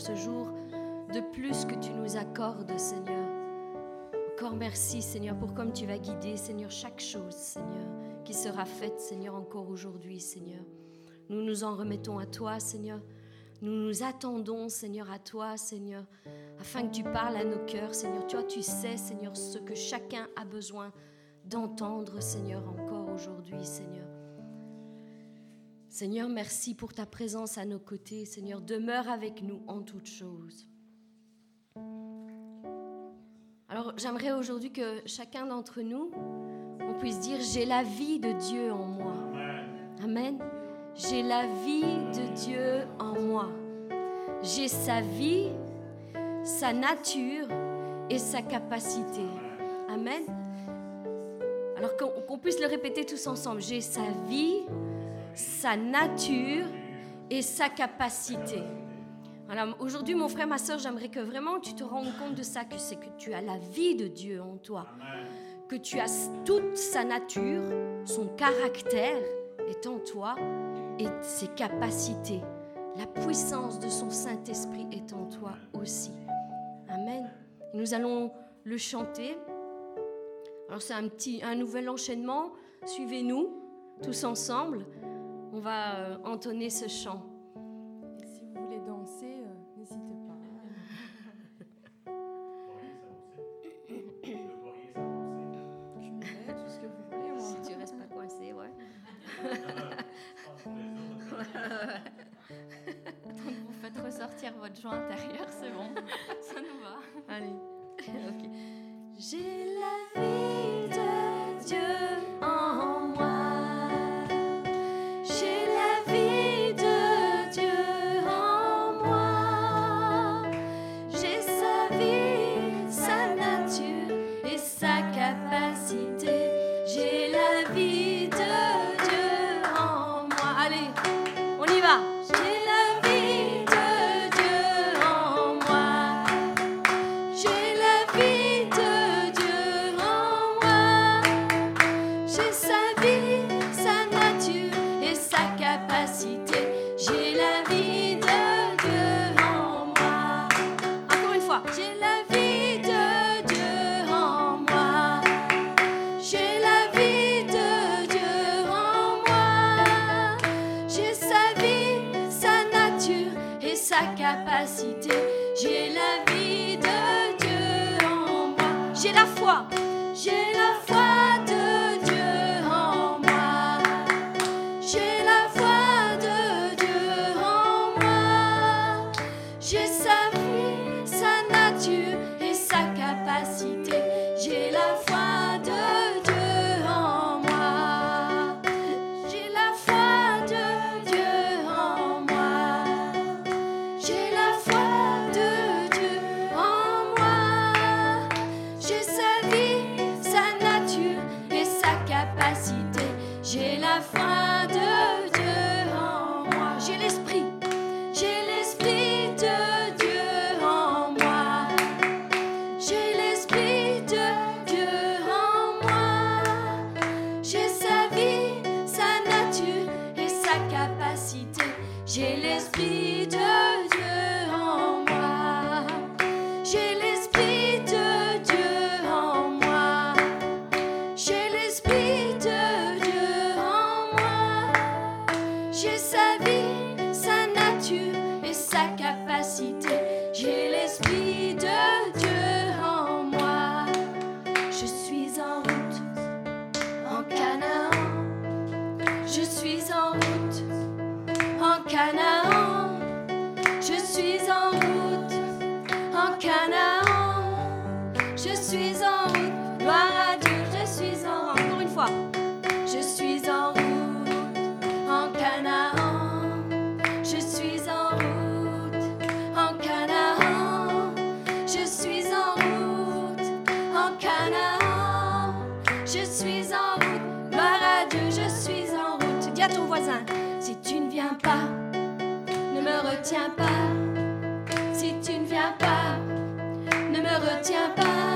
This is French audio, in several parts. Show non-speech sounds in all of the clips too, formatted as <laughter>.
ce jour de plus que tu nous accordes, Seigneur. Encore merci, Seigneur, pour comme tu vas guider, Seigneur, chaque chose, Seigneur, qui sera faite, Seigneur, encore aujourd'hui, Seigneur. Nous nous en remettons à toi, Seigneur. Nous nous attendons, Seigneur, à toi, Seigneur, afin que tu parles à nos cœurs, Seigneur. Toi, tu sais, Seigneur, ce que chacun a besoin d'entendre, Seigneur, encore aujourd'hui, Seigneur. Seigneur, merci pour ta présence à nos côtés. Seigneur, demeure avec nous en toutes choses. Alors, j'aimerais aujourd'hui que chacun d'entre nous, on puisse dire, j'ai la vie de Dieu en moi. Amen. J'ai la vie de Dieu en moi. J'ai sa vie, sa nature et sa capacité. Amen. Alors qu'on puisse le répéter tous ensemble. J'ai sa vie, sa nature et sa capacité. Alors aujourd'hui, mon frère, ma soeur, j'aimerais que vraiment tu te rendes compte de ça, que c'est que tu as la vie de Dieu en toi, que tu as toute sa nature, son caractère est en toi et ses capacités. La puissance de son Saint-Esprit est en toi aussi. Amen. Nous allons le chanter. Alors c'est un petit, un nouvel enchaînement. Suivez-nous tous ensemble on va euh, entonner ce chant. si vous voulez danser, euh, n'hésitez pas. tout ce que vous voulez, moi. Si tu restes pas coincé, ouais. Donc vous faites ressortir votre joie intérieure, c'est bon, ça nous va. Allez, ok. J'ai la vie de Dieu Je suis en route ne me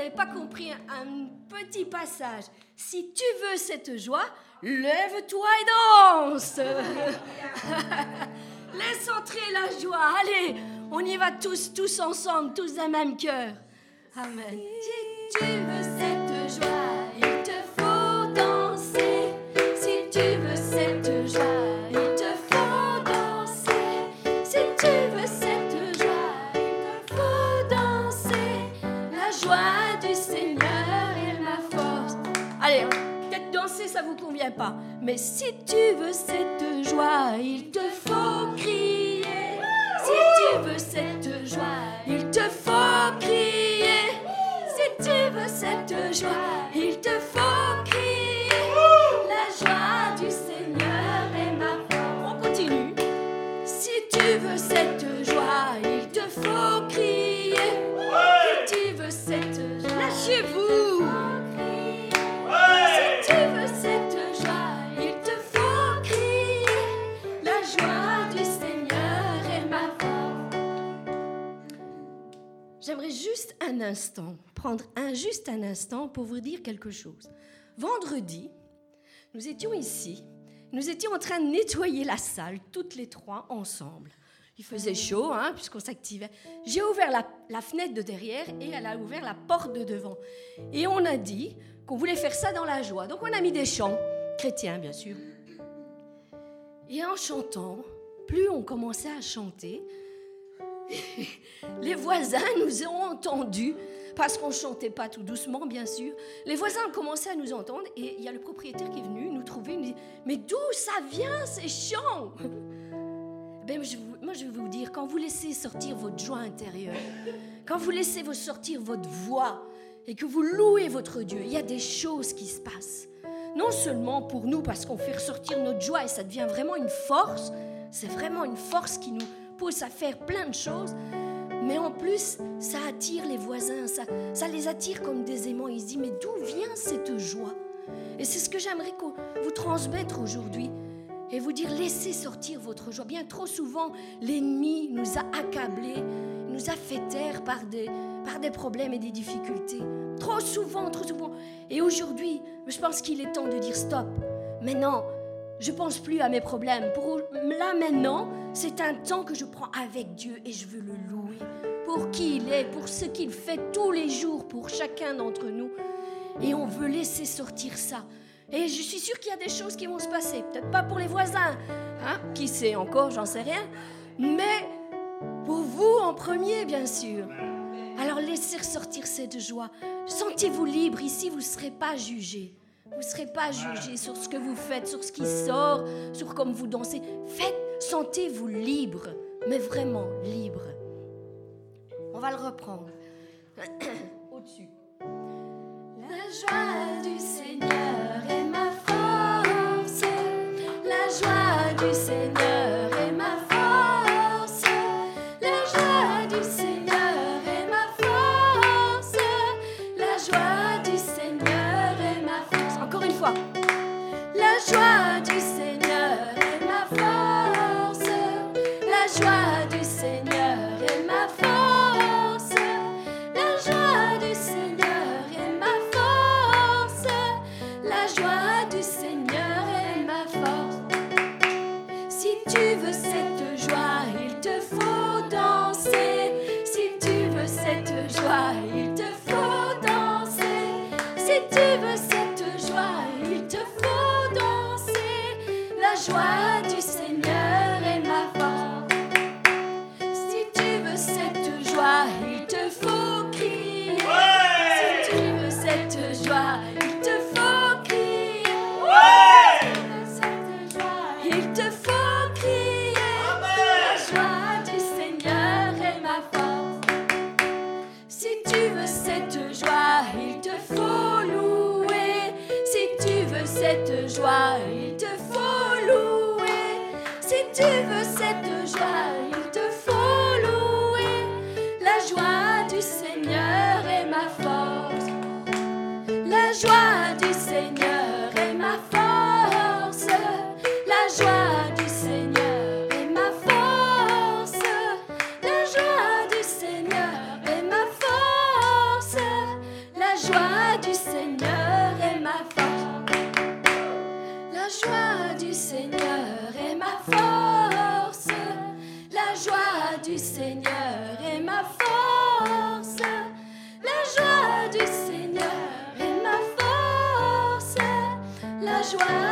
vous pas compris un, petit passage. Si tu veux cette joie, lève-toi et danse. <laughs> Laisse entrer la joie. Allez, on y va tous, tous ensemble, tous d'un même cœur. Amen. Vous convient pas. Mais si tu veux cette joie, il te faut crier. Si tu veux cette joie, il te faut crier. Si tu veux cette joie, il te faut crier. La joie du Seigneur est ma force. On continue. Si tu veux cette joie, il te faut crier. J'aimerais juste un instant, prendre un juste un instant pour vous dire quelque chose. Vendredi, nous étions ici, nous étions en train de nettoyer la salle, toutes les trois ensemble. Il faisait chaud, hein, puisqu'on s'activait. J'ai ouvert la, la fenêtre de derrière et elle a ouvert la porte de devant. Et on a dit qu'on voulait faire ça dans la joie. Donc on a mis des chants, chrétiens bien sûr. Et en chantant, plus on commençait à chanter, <laughs> les voisins nous ont entendus, parce qu'on ne chantait pas tout doucement, bien sûr. Les voisins ont commencé à nous entendre, et il y a le propriétaire qui est venu nous trouver, il nous dit Mais d'où ça vient ces chants? Ben, je Moi, je vais vous dire, quand vous laissez sortir votre joie intérieure, quand vous laissez sortir votre voix, et que vous louez votre Dieu, il y a des choses qui se passent. Non seulement pour nous, parce qu'on fait ressortir notre joie et ça devient vraiment une force, c'est vraiment une force qui nous pousse à faire plein de choses, mais en plus, ça attire les voisins, ça, ça les attire comme des aimants. Ils se disent, mais d'où vient cette joie? Et c'est ce que j'aimerais vous transmettre aujourd'hui et vous dire, laissez sortir votre joie. Bien trop souvent, l'ennemi nous a accablés, nous a fait taire par des, par des problèmes et des difficultés. Trop souvent, trop souvent. Et aujourd'hui, je pense qu'il est temps de dire stop. Maintenant, je pense plus à mes problèmes. Pour là maintenant, c'est un temps que je prends avec Dieu et je veux le louer pour qui il est, pour ce qu'il fait tous les jours pour chacun d'entre nous. Et on veut laisser sortir ça. Et je suis sûre qu'il y a des choses qui vont se passer. Peut-être pas pour les voisins, hein qui sait encore, j'en sais rien. Mais pour vous en premier, bien sûr. Alors laissez ressortir cette joie. Sentez-vous libre. Ici, vous ne serez pas jugé. Vous ne serez pas jugé sur ce que vous faites, sur ce qui sort, sur comme vous dansez. Faites, sentez-vous libre, mais vraiment libre. On va le reprendre. <coughs> Au-dessus. La joie du Seigneur est ma force. La joie du Seigneur joie.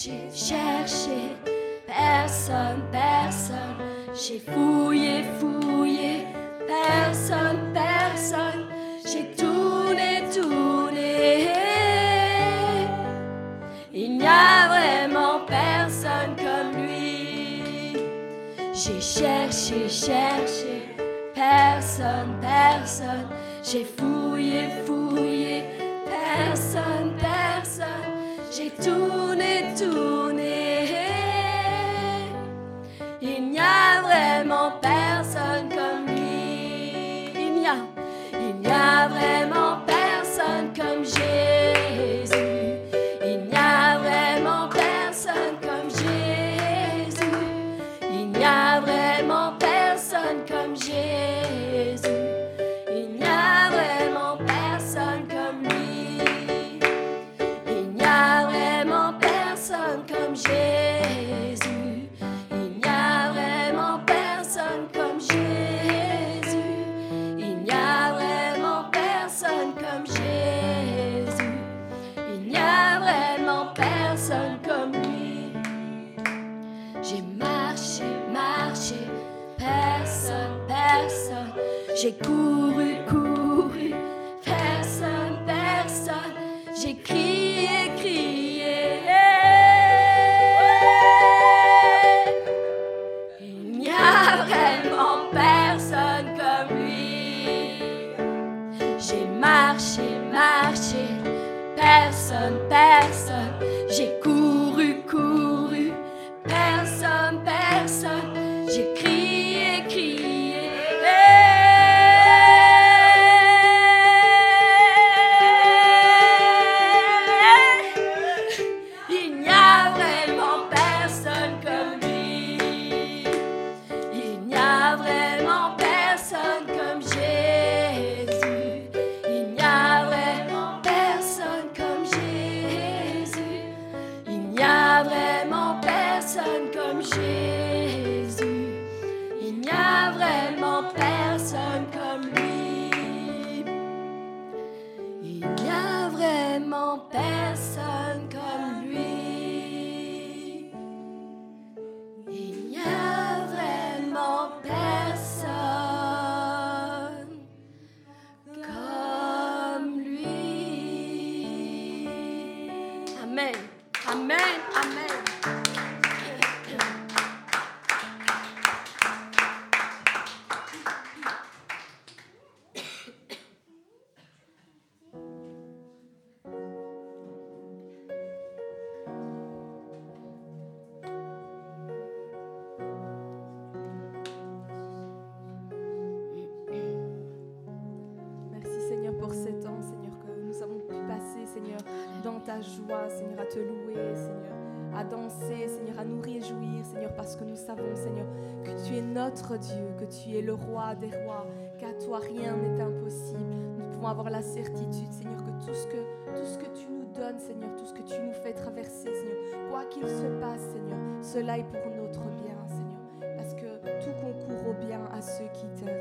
J'ai cherché, personne, personne. J'ai fouillé, fouillé, personne, personne. J'ai tourné, tourné. Il n'y a vraiment personne comme lui. J'ai cherché, cherché, personne, personne. J'ai fouillé, fouillé, personne, personne. J'ai tourné, tourné. J'ai couru, couru, personne, personne. J'ai crié, crié. Il n'y a vraiment personne comme lui. J'ai marché, marché, personne, personne. À te louer, Seigneur, à danser, Seigneur, à nous réjouir, Seigneur, parce que nous savons, Seigneur, que tu es notre Dieu, que tu es le roi des rois, qu'à toi rien n'est impossible. Nous pouvons avoir la certitude, Seigneur, que tout ce que, tout ce que tu nous donnes, Seigneur, tout ce que tu nous fais traverser, Seigneur, quoi qu'il se passe, Seigneur, cela est pour notre bien, Seigneur, parce que tout concourt au bien à ceux qui t'aiment.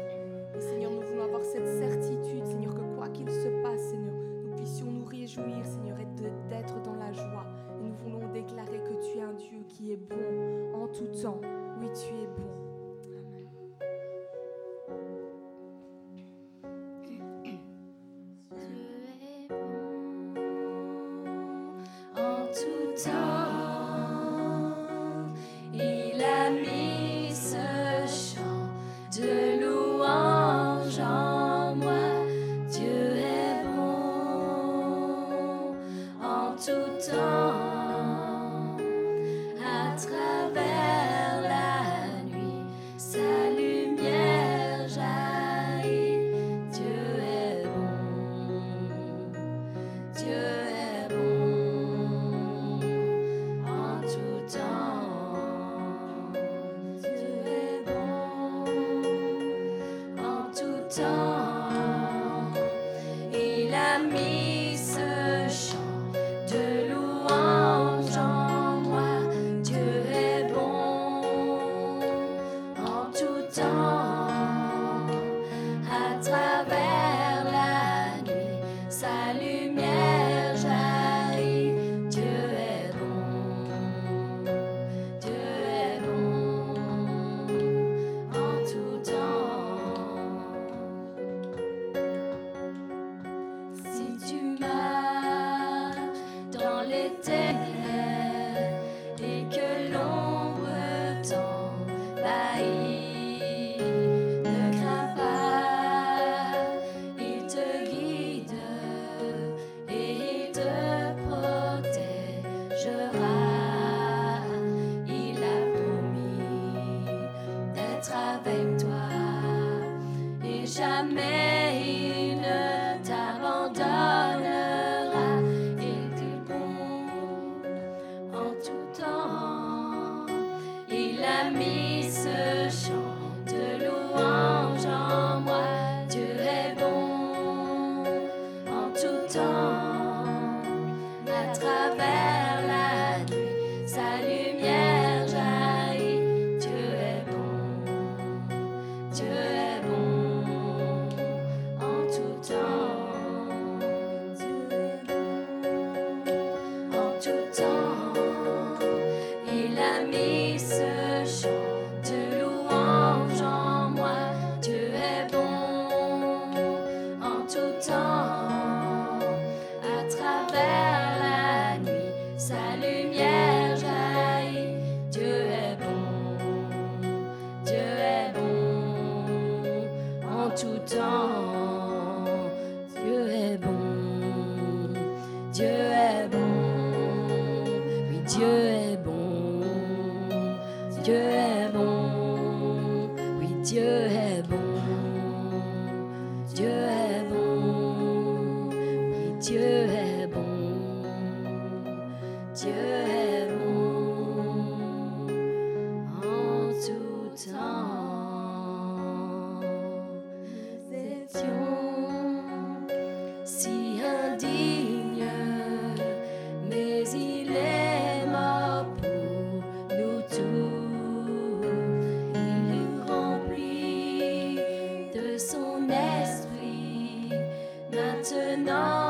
Esprit. Maintenant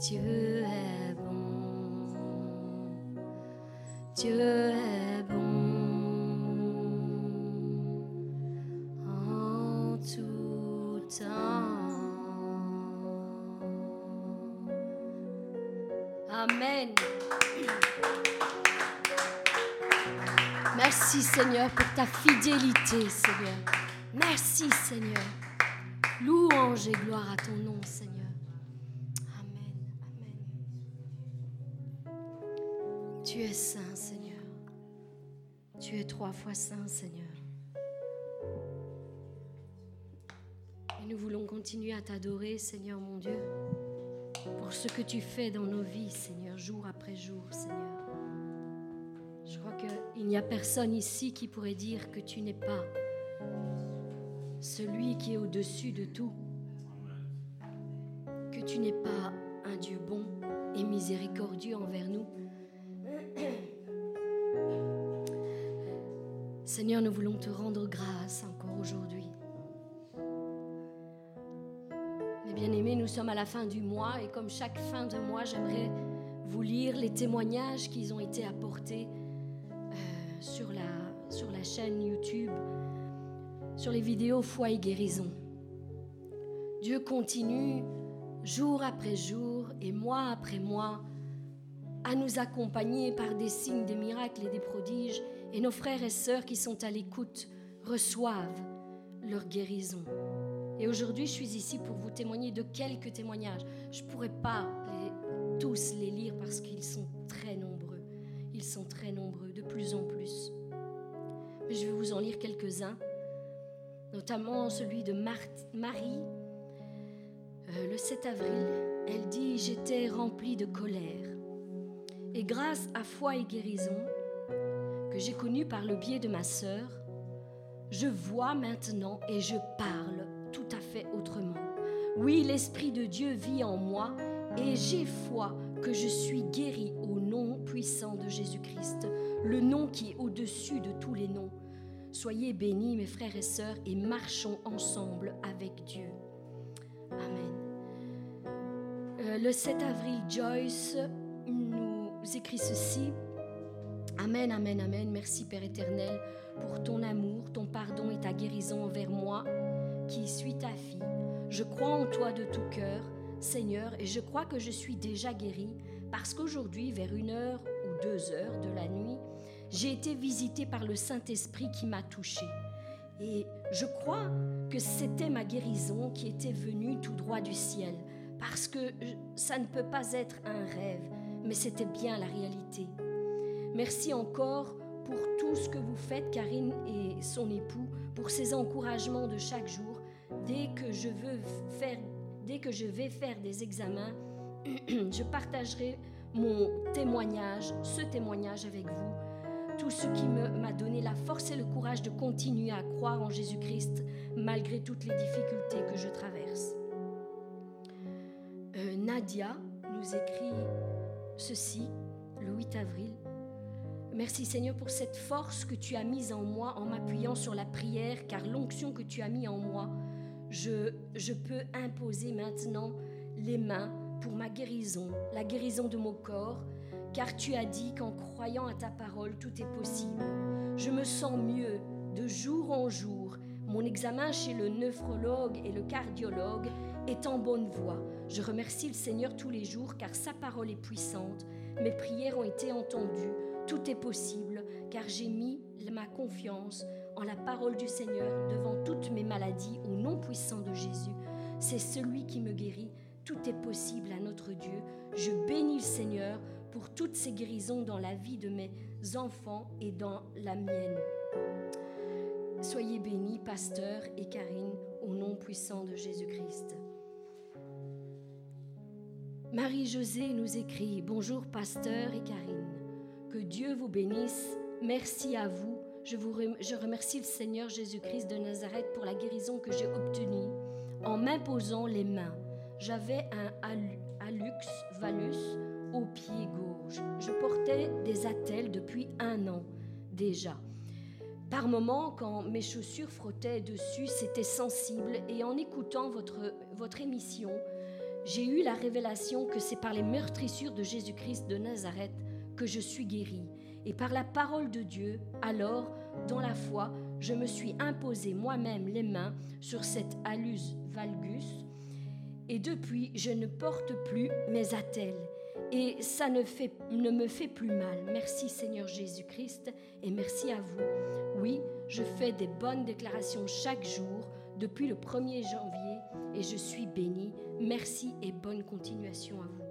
Dieu est bon. Dieu est bon en tout temps. Amen. Merci Seigneur pour ta fidélité, Seigneur. Merci Seigneur. Louange et gloire à ton nom, Seigneur. Trois fois saint, Seigneur. Et nous voulons continuer à t'adorer, Seigneur mon Dieu, pour ce que tu fais dans nos vies, Seigneur, jour après jour, Seigneur. Je crois qu'il n'y a personne ici qui pourrait dire que tu n'es pas celui qui est au-dessus de tout, que tu n'es pas un Dieu bon et miséricordieux envers nous. Seigneur, nous voulons te rendre grâce encore aujourd'hui. Mes bien-aimés, nous sommes à la fin du mois et comme chaque fin de mois, j'aimerais vous lire les témoignages qui ont été apportés euh, sur, la, sur la chaîne YouTube, sur les vidéos Foi et guérison. Dieu continue jour après jour et mois après mois à nous accompagner par des signes, des miracles et des prodiges. Et nos frères et sœurs qui sont à l'écoute reçoivent leur guérison. Et aujourd'hui, je suis ici pour vous témoigner de quelques témoignages. Je ne pourrais pas les- tous les lire parce qu'ils sont très nombreux. Ils sont très nombreux, de plus en plus. Mais je vais vous en lire quelques-uns, notamment celui de Marthe- Marie. Euh, le 7 avril, elle dit J'étais remplie de colère. Et grâce à foi et guérison, que j'ai connue par le biais de ma sœur, je vois maintenant et je parle tout à fait autrement. Oui, l'Esprit de Dieu vit en moi et j'ai foi que je suis guérie au nom puissant de Jésus-Christ, le nom qui est au-dessus de tous les noms. Soyez bénis, mes frères et sœurs, et marchons ensemble avec Dieu. Amen. Euh, le 7 avril, Joyce nous écrit ceci. Amen, amen, amen. Merci Père éternel pour ton amour, ton pardon et ta guérison envers moi qui suis ta fille. Je crois en toi de tout cœur, Seigneur, et je crois que je suis déjà guérie parce qu'aujourd'hui, vers une heure ou deux heures de la nuit, j'ai été visitée par le Saint-Esprit qui m'a touchée. Et je crois que c'était ma guérison qui était venue tout droit du ciel, parce que ça ne peut pas être un rêve, mais c'était bien la réalité. Merci encore pour tout ce que vous faites, Karine et son époux, pour ces encouragements de chaque jour. Dès que je veux faire, dès que je vais faire des examens, <clears throat> je partagerai mon témoignage, ce témoignage avec vous. Tout ce qui m'a donné la force et le courage de continuer à croire en Jésus-Christ malgré toutes les difficultés que je traverse. Euh, Nadia nous écrit ceci le 8 avril. Merci Seigneur pour cette force que tu as mise en moi en m'appuyant sur la prière, car l'onction que tu as mis en moi, je, je peux imposer maintenant les mains pour ma guérison, la guérison de mon corps, car tu as dit qu'en croyant à ta parole, tout est possible. Je me sens mieux de jour en jour. Mon examen chez le nephrologue et le cardiologue est en bonne voie. Je remercie le Seigneur tous les jours car sa parole est puissante. Mes prières ont été entendues. Tout est possible car j'ai mis ma confiance en la parole du Seigneur devant toutes mes maladies au nom puissant de Jésus. C'est celui qui me guérit. Tout est possible à notre Dieu. Je bénis le Seigneur pour toutes ces guérisons dans la vie de mes enfants et dans la mienne. Soyez bénis, pasteur et Karine, au nom puissant de Jésus-Christ. Marie-Josée nous écrit Bonjour, pasteur et Karine. Que Dieu vous bénisse. Merci à vous. Je, vous je remercie le Seigneur Jésus-Christ de Nazareth pour la guérison que j'ai obtenue en m'imposant les mains. J'avais un alux valus au pied gauche. Je portais des attelles depuis un an déjà. Par moments, quand mes chaussures frottaient dessus, c'était sensible et en écoutant votre, votre émission, j'ai eu la révélation que c'est par les meurtrissures de Jésus-Christ de Nazareth que je suis guérie. Et par la parole de Dieu, alors, dans la foi, je me suis imposé moi-même les mains sur cet alus valgus. Et depuis, je ne porte plus mes attelles. Et ça ne, fait, ne me fait plus mal. Merci Seigneur Jésus-Christ et merci à vous. Oui, je fais des bonnes déclarations chaque jour depuis le 1er janvier et je suis bénie. Merci et bonne continuation à vous.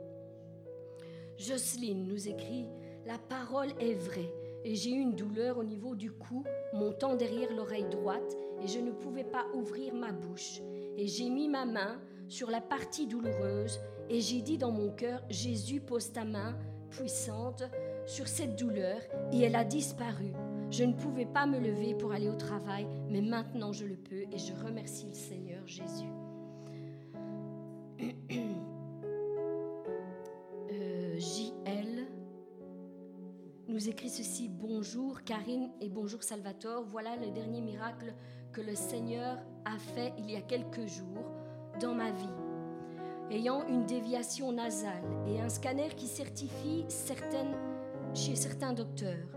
Jocelyne nous écrit La parole est vraie et j'ai eu une douleur au niveau du cou, montant derrière l'oreille droite et je ne pouvais pas ouvrir ma bouche. Et j'ai mis ma main sur la partie douloureuse et j'ai dit dans mon cœur Jésus pose ta main puissante sur cette douleur et elle a disparu. Je ne pouvais pas me lever pour aller au travail, mais maintenant je le peux et je remercie le Seigneur Jésus. <clears throat> Euh, nous écrit ceci Bonjour Karine et bonjour Salvatore. Voilà le dernier miracle que le Seigneur a fait il y a quelques jours dans ma vie. Ayant une déviation nasale et un scanner qui certifie certaines, chez certains docteurs,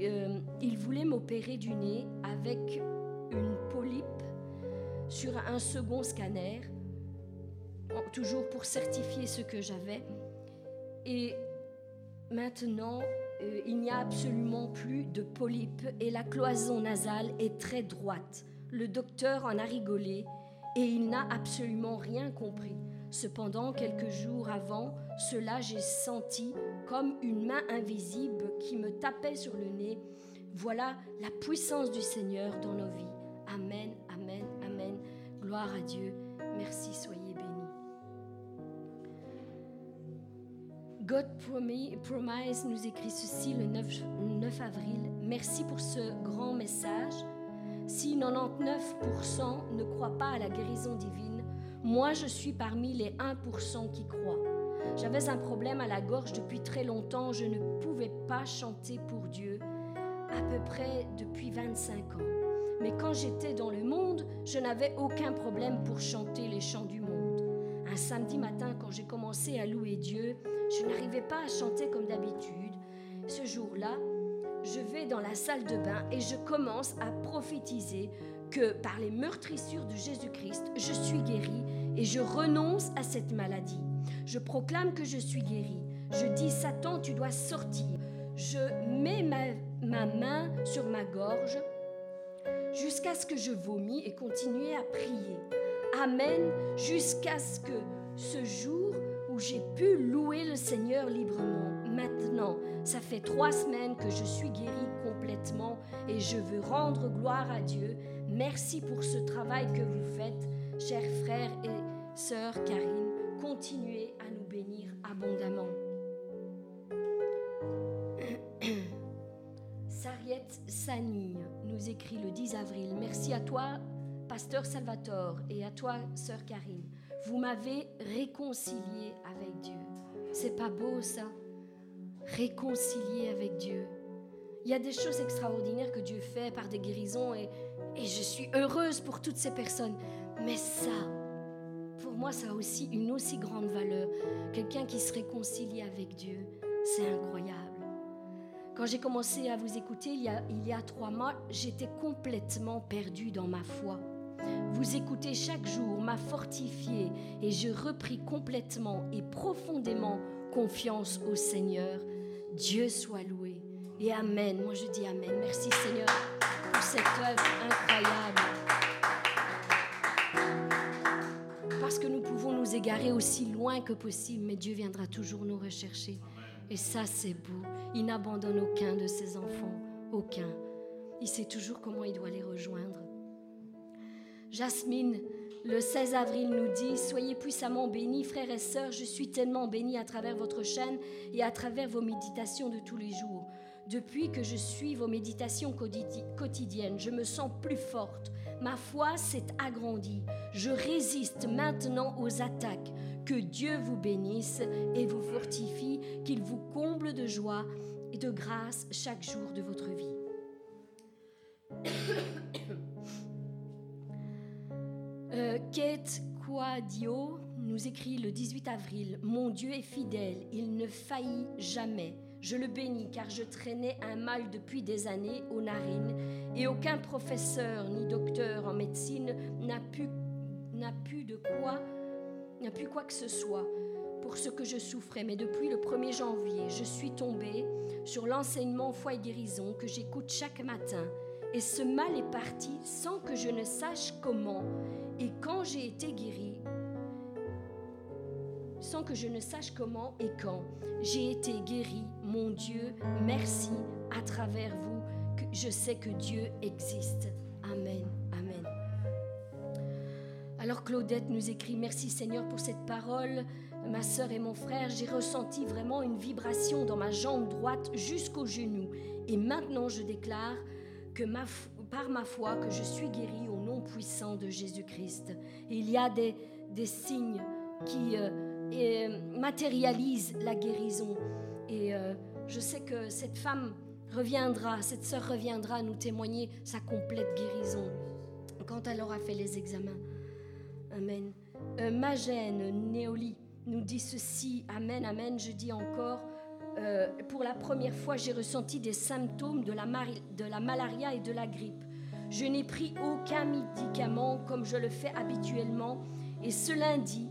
euh, il voulait m'opérer du nez avec une polype sur un second scanner toujours pour certifier ce que j'avais. Et maintenant, euh, il n'y a absolument plus de polype et la cloison nasale est très droite. Le docteur en a rigolé et il n'a absolument rien compris. Cependant, quelques jours avant cela, j'ai senti comme une main invisible qui me tapait sur le nez. Voilà la puissance du Seigneur dans nos vies. Amen, amen, amen. Gloire à Dieu. Merci, soyez God Promise nous écrit ceci le 9, avril. Merci pour ce grand message. Si 99% ne croient pas à la guérison divine, moi je suis parmi les 1% qui croient. J'avais un problème à la gorge depuis très longtemps. Je ne pouvais pas chanter pour Dieu à peu près depuis 25 ans. Mais quand j'étais dans le monde, je n'avais aucun problème pour chanter les chants du monde. Un samedi matin, quand j'ai commencé à louer Dieu, je n'arrivais pas à chanter comme d'habitude. Ce jour-là, je vais dans la salle de bain et je commence à prophétiser que par les meurtrissures de Jésus-Christ, je suis guérie et je renonce à cette maladie. Je proclame que je suis guérie. Je dis, Satan, tu dois sortir. Je mets ma, ma main sur ma gorge jusqu'à ce que je vomis et continuer à prier. Amen, jusqu'à ce que ce jour j'ai pu louer le Seigneur librement. Maintenant, ça fait trois semaines que je suis guérie complètement et je veux rendre gloire à Dieu. Merci pour ce travail que vous faites, chers frères et sœurs Karine. Continuez à nous bénir abondamment. <clears throat> Sariette Sani nous écrit le 10 avril. Merci à toi, pasteur Salvatore, et à toi, sœur Karine. Vous m'avez réconcilié avec Dieu. C'est pas beau ça? Réconcilié avec Dieu. Il y a des choses extraordinaires que Dieu fait par des guérisons et, et je suis heureuse pour toutes ces personnes. Mais ça, pour moi, ça a aussi une aussi grande valeur. Quelqu'un qui se réconcilie avec Dieu, c'est incroyable. Quand j'ai commencé à vous écouter il y a, il y a trois mois, j'étais complètement perdue dans ma foi. Vous écoutez chaque jour, m'a fortifié et je repris complètement et profondément confiance au Seigneur. Dieu soit loué. Et Amen. Moi je dis Amen. Merci Seigneur pour cette œuvre incroyable. Parce que nous pouvons nous égarer aussi loin que possible, mais Dieu viendra toujours nous rechercher. Et ça, c'est beau. Il n'abandonne aucun de ses enfants. Aucun. Il sait toujours comment il doit les rejoindre. Jasmine, le 16 avril, nous dit Soyez puissamment bénis, frères et sœurs. Je suis tellement bénie à travers votre chaîne et à travers vos méditations de tous les jours. Depuis que je suis vos méditations quotidiennes, je me sens plus forte. Ma foi s'est agrandie. Je résiste maintenant aux attaques. Que Dieu vous bénisse et vous fortifie, qu'il vous comble de joie et de grâce chaque jour de votre vie. Euh, Kate Quadio nous écrit le 18 avril Mon Dieu est fidèle, il ne faillit jamais. Je le bénis car je traînais un mal depuis des années aux narines et aucun professeur ni docteur en médecine n'a pu, de quoi, n'a pu quoi que ce soit pour ce que je souffrais. Mais depuis le 1er janvier, je suis tombée sur l'enseignement foi et guérison que j'écoute chaque matin. Et ce mal est parti sans que je ne sache comment. Et quand j'ai été guérie, sans que je ne sache comment et quand, j'ai été guérie, mon Dieu, merci à travers vous, je sais que Dieu existe. Amen, amen. Alors Claudette nous écrit, merci Seigneur pour cette parole. Ma sœur et mon frère, j'ai ressenti vraiment une vibration dans ma jambe droite jusqu'au genou. Et maintenant je déclare que par ma foi que je suis guérie au nom puissant de Jésus-Christ. Il y a des, des signes qui euh, euh, matérialisent la guérison. Et euh, je sais que cette femme reviendra, cette sœur reviendra nous témoigner sa complète guérison quand elle aura fait les examens. Amen. Euh, Magène Néoli nous dit ceci. Amen, amen. Je dis encore, pour la première fois, j'ai ressenti des symptômes de la malaria et de la grippe. Je n'ai pris aucun médicament comme je le fais habituellement. Et ce lundi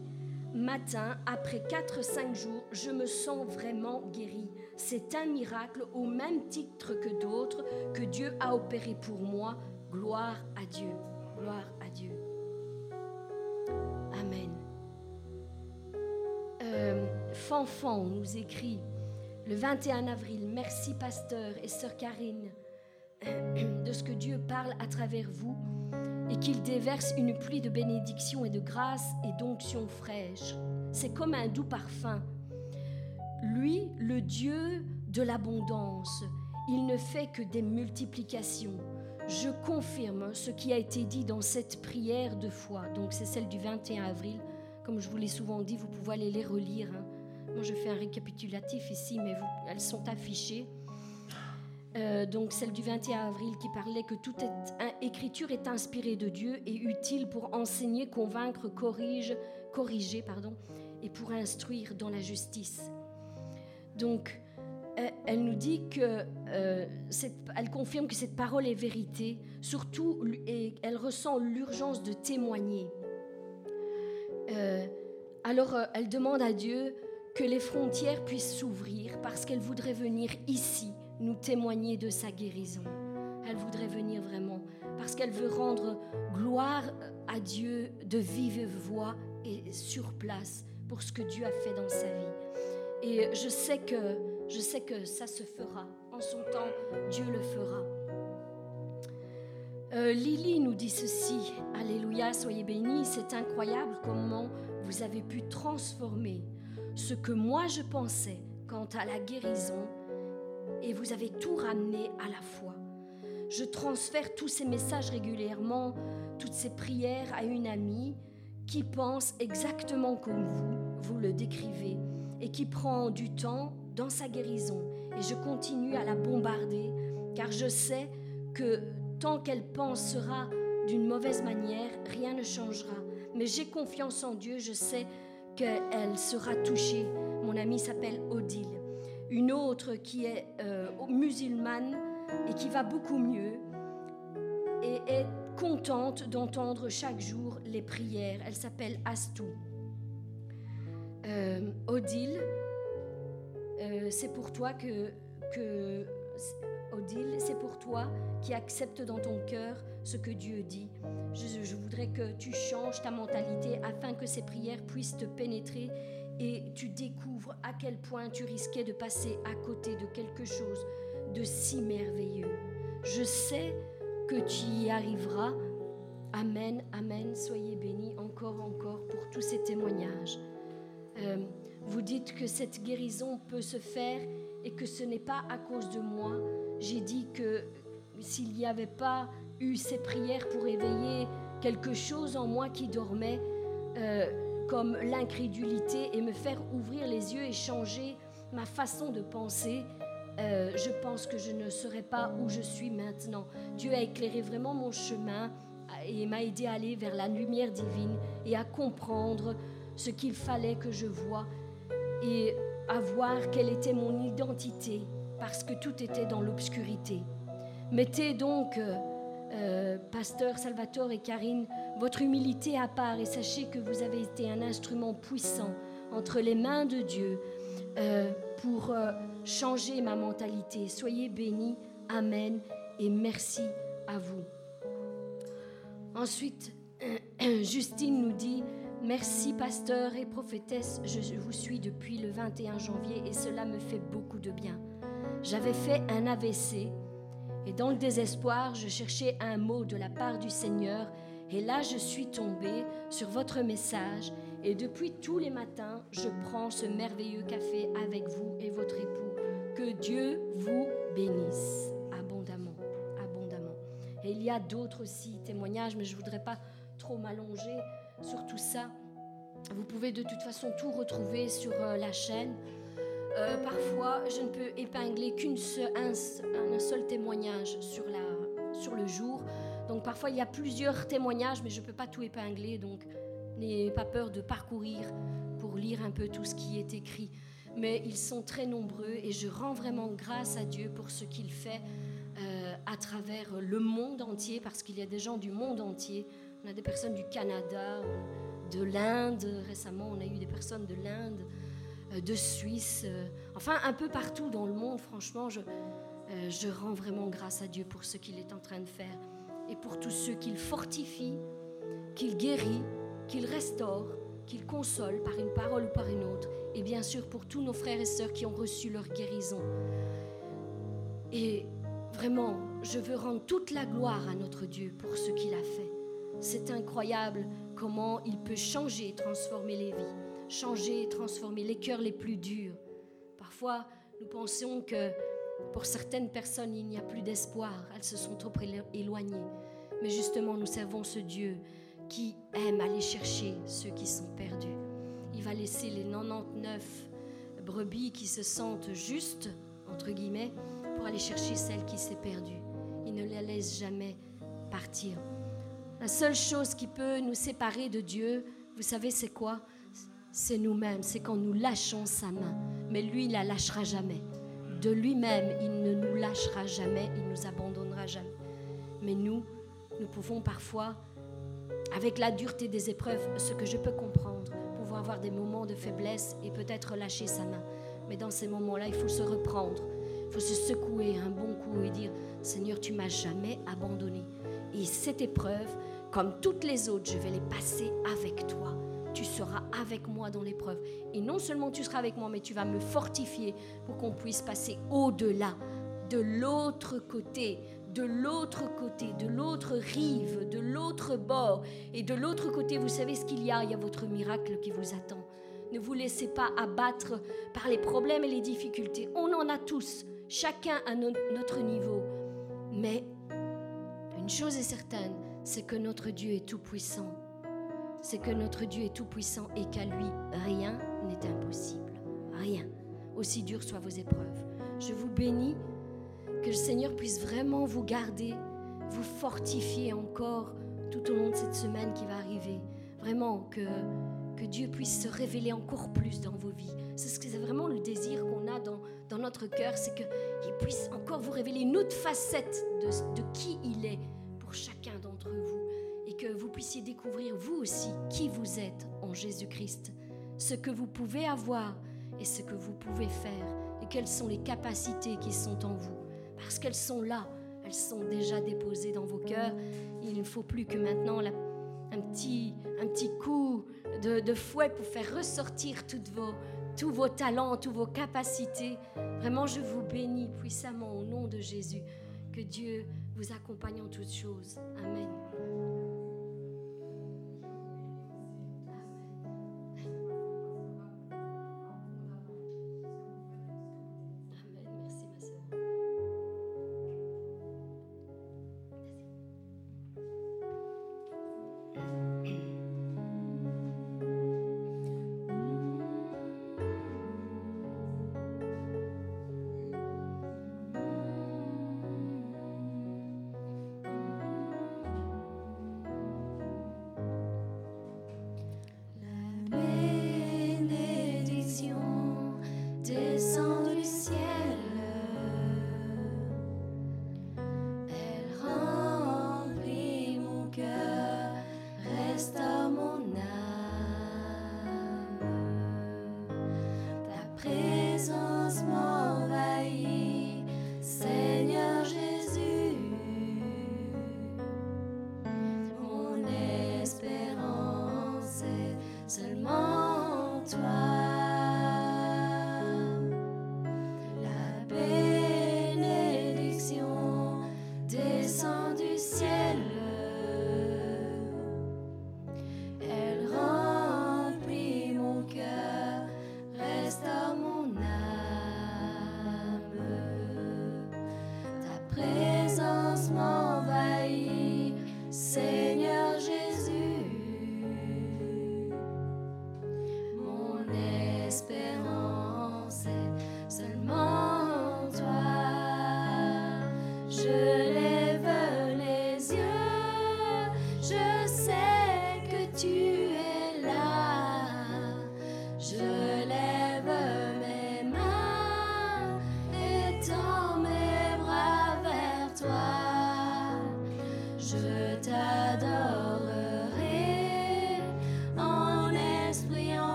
matin, après 4-5 jours, je me sens vraiment guérie. C'est un miracle au même titre que d'autres que Dieu a opéré pour moi. Gloire à Dieu. Gloire à Dieu. Amen. Euh, Fanfan nous écrit le 21 avril, merci pasteur et sœur Karine de ce que Dieu parle à travers vous et qu'il déverse une pluie de bénédictions et de grâce et d'onction fraîche. C'est comme un doux parfum. Lui, le Dieu de l'abondance, il ne fait que des multiplications. Je confirme ce qui a été dit dans cette prière de foi. Donc c'est celle du 21 avril. Comme je vous l'ai souvent dit, vous pouvez aller les relire. Hein. Moi, je fais un récapitulatif ici, mais elles sont affichées. Euh, donc celle du 21 avril qui parlait que toute écriture est inspirée de Dieu et utile pour enseigner, convaincre, corrige, corriger pardon, et pour instruire dans la justice. Donc elle nous dit que euh, elle confirme que cette parole est vérité, surtout elle ressent l'urgence de témoigner. Euh, alors elle demande à Dieu que les frontières puissent s'ouvrir parce qu'elle voudrait venir ici nous témoigner de sa guérison. Elle voudrait venir vraiment parce qu'elle veut rendre gloire à Dieu de vive voix et sur place pour ce que Dieu a fait dans sa vie. Et je sais que je sais que ça se fera. En son temps, Dieu le fera. Euh, Lily nous dit ceci. Alléluia, soyez bénis. C'est incroyable comment vous avez pu transformer ce que moi je pensais quant à la guérison et vous avez tout ramené à la foi. Je transfère tous ces messages régulièrement, toutes ces prières à une amie qui pense exactement comme vous, vous le décrivez, et qui prend du temps dans sa guérison. Et je continue à la bombarder car je sais que tant qu'elle pensera d'une mauvaise manière, rien ne changera. Mais j'ai confiance en Dieu, je sais qu'elle sera touchée. Mon amie s'appelle Odile. Une autre qui est euh, musulmane et qui va beaucoup mieux et est contente d'entendre chaque jour les prières. Elle s'appelle Astou. Euh, Odile, euh, c'est pour toi que, que Odile, c'est pour toi qui accepte dans ton cœur ce que Dieu dit. Je, je, voudrais que tu changes ta mentalité afin que ces prières puissent te pénétrer et tu découvres à quel point tu risquais de passer à côté de quelque chose de si merveilleux. Je sais que tu y arriveras. Amen, amen. Soyez bénis encore, encore pour tous ces témoignages. Euh, vous dites que cette guérison peut se faire et que ce n'est pas à cause de moi. J'ai dit que s'il n'y avait pas eu ces prières pour éveiller quelque chose en moi qui dormait, euh, comme l'incrédulité, et me faire ouvrir les yeux et changer ma façon de penser, euh, je pense que je ne serais pas où je suis maintenant. Dieu a éclairé vraiment mon chemin et m'a aidé à aller vers la lumière divine et à comprendre ce qu'il fallait que je voie et à voir quelle était mon identité parce que tout était dans l'obscurité. Mettez donc, euh, euh, pasteur Salvatore et Karine, votre humilité à part et sachez que vous avez été un instrument puissant entre les mains de Dieu euh, pour changer ma mentalité. Soyez bénis. Amen. Et merci à vous. Ensuite, <clears throat> Justine nous dit, Merci pasteur et prophétesse, je vous suis depuis le 21 janvier et cela me fait beaucoup de bien. J'avais fait un AVC et dans le désespoir, je cherchais un mot de la part du Seigneur et là je suis tombée sur votre message et depuis tous les matins, je prends ce merveilleux café avec vous et votre époux. Que Dieu vous bénisse abondamment, abondamment. Et il y a d'autres aussi témoignages, mais je ne voudrais pas trop m'allonger sur tout ça. Vous pouvez de toute façon tout retrouver sur euh, la chaîne. Euh, parfois, je ne peux épingler qu'un seul, un, seul témoignage sur, la, sur le jour. Donc parfois, il y a plusieurs témoignages, mais je ne peux pas tout épingler. Donc n'ayez pas peur de parcourir pour lire un peu tout ce qui est écrit. Mais ils sont très nombreux et je rends vraiment grâce à Dieu pour ce qu'il fait euh, à travers le monde entier, parce qu'il y a des gens du monde entier. On a des personnes du Canada, de l'Inde. Récemment, on a eu des personnes de l'Inde. Euh, de Suisse, euh, enfin un peu partout dans le monde, franchement, je, je rends vraiment grâce à Dieu pour ce qu'il est en train de faire et pour tous ceux qu'il fortifie, qu'il guérit, qu'il restaure, qu'il console par une parole ou par une autre, et bien sûr pour tous nos frères et sœurs qui ont reçu leur guérison. Et vraiment, je veux rendre toute la gloire à notre Dieu pour ce qu'il a fait. C'est incroyable comment il peut changer et transformer les vies changer et transformer les cœurs les plus durs. Parfois, nous pensons que pour certaines personnes, il n'y a plus d'espoir, elles se sont trop éloignées. Mais justement, nous servons ce Dieu qui aime aller chercher ceux qui sont perdus. Il va laisser les 99 brebis qui se sentent justes, entre guillemets, pour aller chercher celle qui s'est perdue. Il ne la laisse jamais partir. La seule chose qui peut nous séparer de Dieu, vous savez, c'est quoi? C'est nous-mêmes, c'est quand nous lâchons sa main. Mais lui, il la lâchera jamais. De lui-même, il ne nous lâchera jamais, il nous abandonnera jamais. Mais nous, nous pouvons parfois, avec la dureté des épreuves, ce que je peux comprendre, pouvoir avoir des moments de faiblesse et peut-être lâcher sa main. Mais dans ces moments-là, il faut se reprendre, il faut se secouer un bon coup et dire, Seigneur, tu m'as jamais abandonné. Et cette épreuve, comme toutes les autres, je vais les passer avec toi tu seras avec moi dans l'épreuve. Et non seulement tu seras avec moi, mais tu vas me fortifier pour qu'on puisse passer au-delà, de l'autre côté, de l'autre côté, de l'autre rive, de l'autre bord. Et de l'autre côté, vous savez ce qu'il y a? Il y a votre miracle qui vous attend. Ne vous laissez pas abattre par les problèmes et les difficultés. On en a tous, chacun à notre niveau. Mais une chose est certaine, c'est que notre Dieu est tout-puissant c'est que notre Dieu est tout-puissant et qu'à lui, rien n'est impossible. Rien. Aussi dures soient vos épreuves. Je vous bénis Que le Seigneur puisse vraiment vous garder, vous fortifier encore tout au long de cette semaine qui va arriver. Vraiment que, que Dieu puisse se révéler encore plus dans vos vies. C'est ce vraiment le désir qu'on a dans, dans notre cœur, c'est qu'il puisse encore vous révéler une autre facette de, de qui il est pour chacun que vous puissiez découvrir vous aussi qui vous êtes en Jésus-Christ. Ce que vous pouvez avoir et ce que vous pouvez faire. Et quelles sont les capacités qui sont en vous. Parce qu'elles sont là. Elles sont déjà déposées dans vos cœurs. Il ne faut plus que maintenant un, petit, un petit coup de, fouet pour faire ressortir toutes vos, tous vos talents, toutes vos capacités. Vraiment, je vous bénis puissamment au nom de Jésus. Que Dieu vous accompagne en toutes choses. Amen.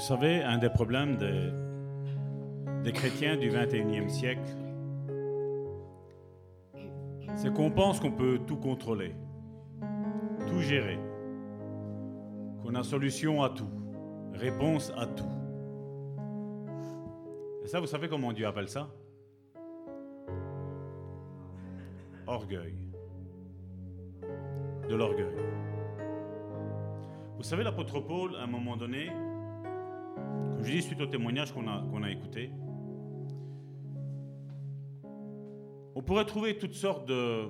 Vous savez, un des problèmes des, chrétiens du 21e siècle, c'est qu'on pense qu'on peut tout contrôler, tout gérer, qu'on a solution à tout, réponse à tout. Et ça, vous savez comment Dieu appelle ça? Orgueil. De l'orgueil. Vous savez, l'apôtre Paul, à un moment donné, suite au témoignage qu'on a, qu'on a écouté, on pourrait trouver toutes sortes de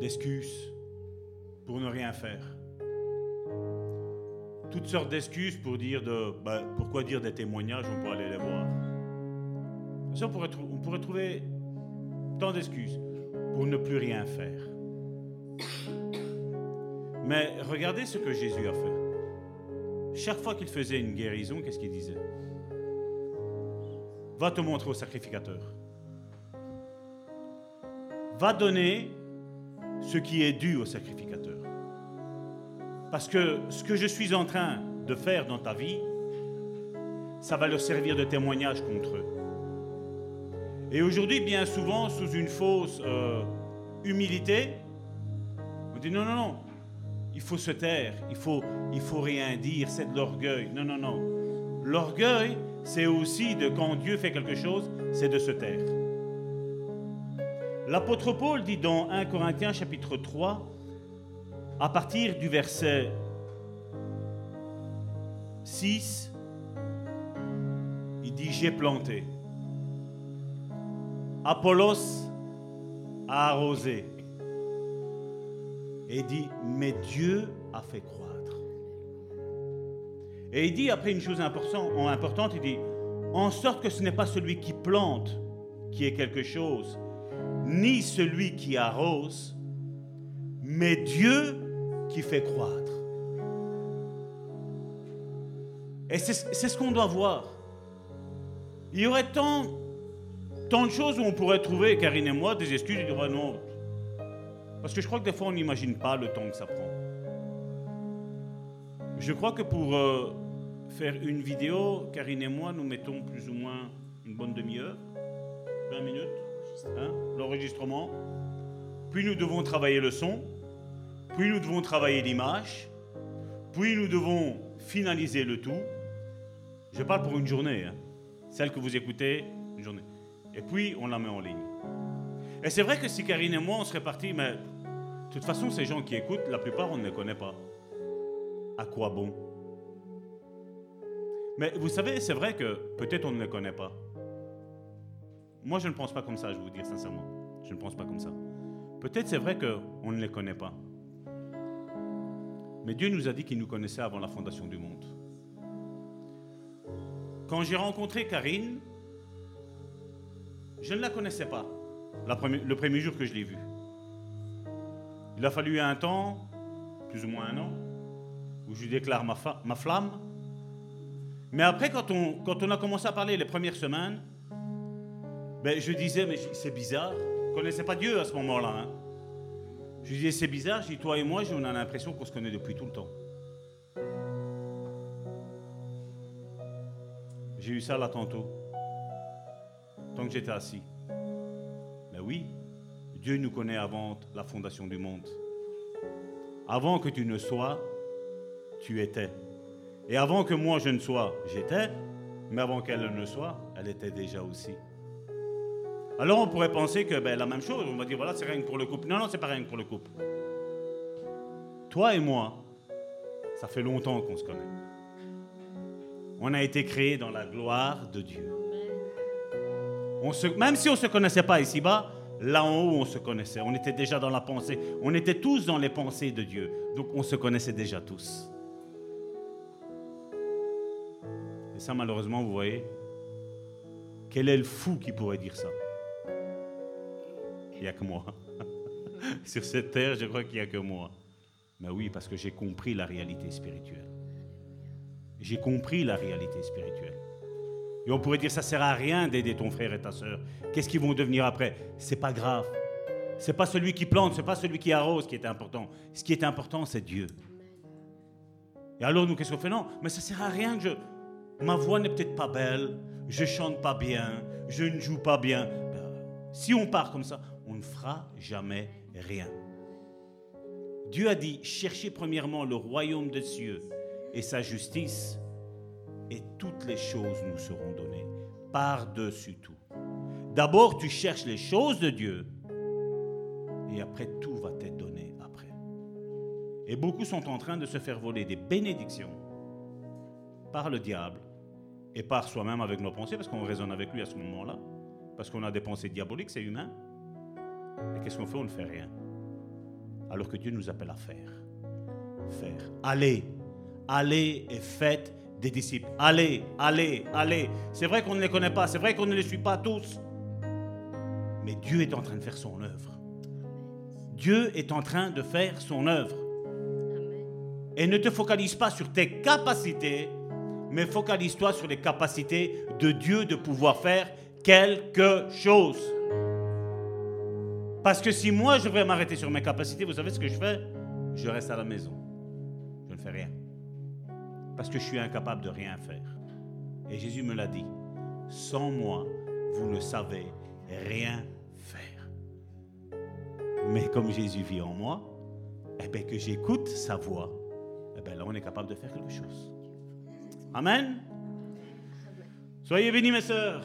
d'excuses pour ne rien faire. Toutes sortes d'excuses pour dire de bah, pourquoi dire des témoignages, on pourrait aller les voir. On pourrait trouver tant d'excuses pour ne plus rien faire. Mais regardez ce que Jésus a fait. Chaque fois qu'il faisait une guérison, qu'est-ce qu'il disait Va te montrer au sacrificateur. Va donner ce qui est dû au sacrificateur. Parce que ce que je suis en train de faire dans ta vie, ça va leur servir de témoignage contre eux. Et aujourd'hui, bien souvent, sous une fausse euh, humilité, on dit non, non, non, il faut se taire, il faut, il faut rien dire, c'est de l'orgueil. Non, non, non. L'orgueil, c'est aussi de quand Dieu fait quelque chose, c'est de se taire. L'apôtre Paul dit dans 1 Corinthiens chapitre 3, à partir du verset 6, il dit j'ai planté. Apollos a arrosé. Et dit, mais Dieu a fait croître. Et il dit après une chose importante, il dit, en sorte que ce n'est pas celui qui plante qui est quelque chose, ni celui qui arrose, mais Dieu qui fait croître. Et c'est ce qu'on doit voir. Il y aurait tant, tant de choses où on pourrait trouver, Karine et moi, des excuses et dire non. Parce que je crois que des fois, on n'imagine pas le temps que ça prend. Je crois que pour euh, faire une vidéo, Karine et moi, nous mettons plus ou moins une bonne demi-heure, 20 minutes, hein, l'enregistrement. Puis nous devons travailler le son. Puis nous devons travailler l'image. Puis nous devons finaliser le tout. Je parle pour une journée, hein. celle que vous écoutez, une journée. Et puis on la met en ligne. Et c'est vrai que si Karine et moi, on serait partis, mais de toute façon, ces gens qui écoutent, la plupart, on ne les connaît pas. À quoi bon? Mais vous savez, c'est vrai que peut-être on ne les connaît pas. Moi, je ne pense pas comme ça, je vous dire sincèrement. Je ne pense pas comme ça. Peut-être c'est vrai qu'on ne les connaît pas. Mais Dieu nous a dit qu'il nous connaissait avant la fondation du monde. Quand j'ai rencontré Karine, je ne la connaissais pas le premier jour que je l'ai vue. Il a fallu un temps, plus ou moins un an, où je déclare ma, flamme. Mais après, quand on, a commencé à parler les premières semaines, ben, je disais, mais c'est bizarre. Je ne connaissais pas Dieu à ce moment-là. hein. Je disais, c'est bizarre. Je dis, toi et moi, on a l'impression qu'on se connaît depuis tout le temps. J'ai eu ça là tantôt, tant que j'étais assis. Mais oui, Dieu nous connaît avant la fondation du monde. Avant que tu ne sois, tu étais. Et avant que moi je ne sois, j'étais. Mais avant qu'elle ne soit, elle était déjà aussi. Alors on pourrait penser que ben, la même chose, on va dire voilà, c'est rien que pour le couple. Non, non, c'est pas rien que pour le couple. Toi et moi, ça fait longtemps qu'on se connaît. On a été créés dans la gloire de Dieu. On se- même si on ne se connaissait pas ici-bas, là en haut, on se connaissait. On était déjà dans la pensée. On était tous dans les pensées de Dieu. Donc on se connaissait déjà tous. Et ça, malheureusement, vous voyez, quel est le fou qui pourrait dire ça? Il n'y a que moi. <laughs> Sur cette terre, je crois qu'il n'y a que moi. Mais oui, parce que j'ai compris la réalité spirituelle. J'ai compris la réalité spirituelle. Et on pourrait dire ça sert à rien d'aider ton frère et ta sœur. Qu'est-ce qu'ils vont devenir après? C'est pas grave. C'est pas celui qui plante, c'est pas celui qui arrose qui est important. Ce qui est important, c'est Dieu. Et alors nous, qu'est-ce qu'on fait? Non, mais ça sert à rien que je. Ma voix n'est peut-être pas belle, je chante pas bien, je ne joue pas bien. Ben, si on part comme ça, on ne fera jamais rien. Dieu a dit cherchez premièrement le royaume des cieux et sa justice, et toutes les choses nous seront données par-dessus tout. D'abord, tu cherches les choses de Dieu, et après, tout va t'être donné après. Et beaucoup sont en train de se faire voler des bénédictions par le diable et par soi-même avec nos pensées, parce qu'on raisonne avec lui à ce moment-là, parce qu'on a des pensées diaboliques, c'est humain. Et qu'est-ce qu'on fait? On ne fait rien. Alors que Dieu nous appelle à faire. Faire. Allez, allez et faites des disciples. Allez, allez, allez. C'est vrai qu'on ne les connaît pas, c'est vrai qu'on ne les suit pas tous. Mais Dieu est en train de faire son œuvre. Dieu est en train de faire son œuvre. Et ne te focalise pas sur tes capacités, mais focalise-toi sur les capacités de Dieu de pouvoir faire quelque chose. Parce que si moi je devrais m'arrêter sur mes capacités, vous savez ce que je fais? Je reste à la maison. Je ne fais rien. Parce que je suis incapable de rien faire. Et Jésus me l'a dit. Sans moi, vous ne savez rien faire. Mais comme Jésus vit en moi, eh bien que j'écoute sa voix, eh bien là on est capable de faire quelque chose. Amen. Soyez bénis mes sœurs.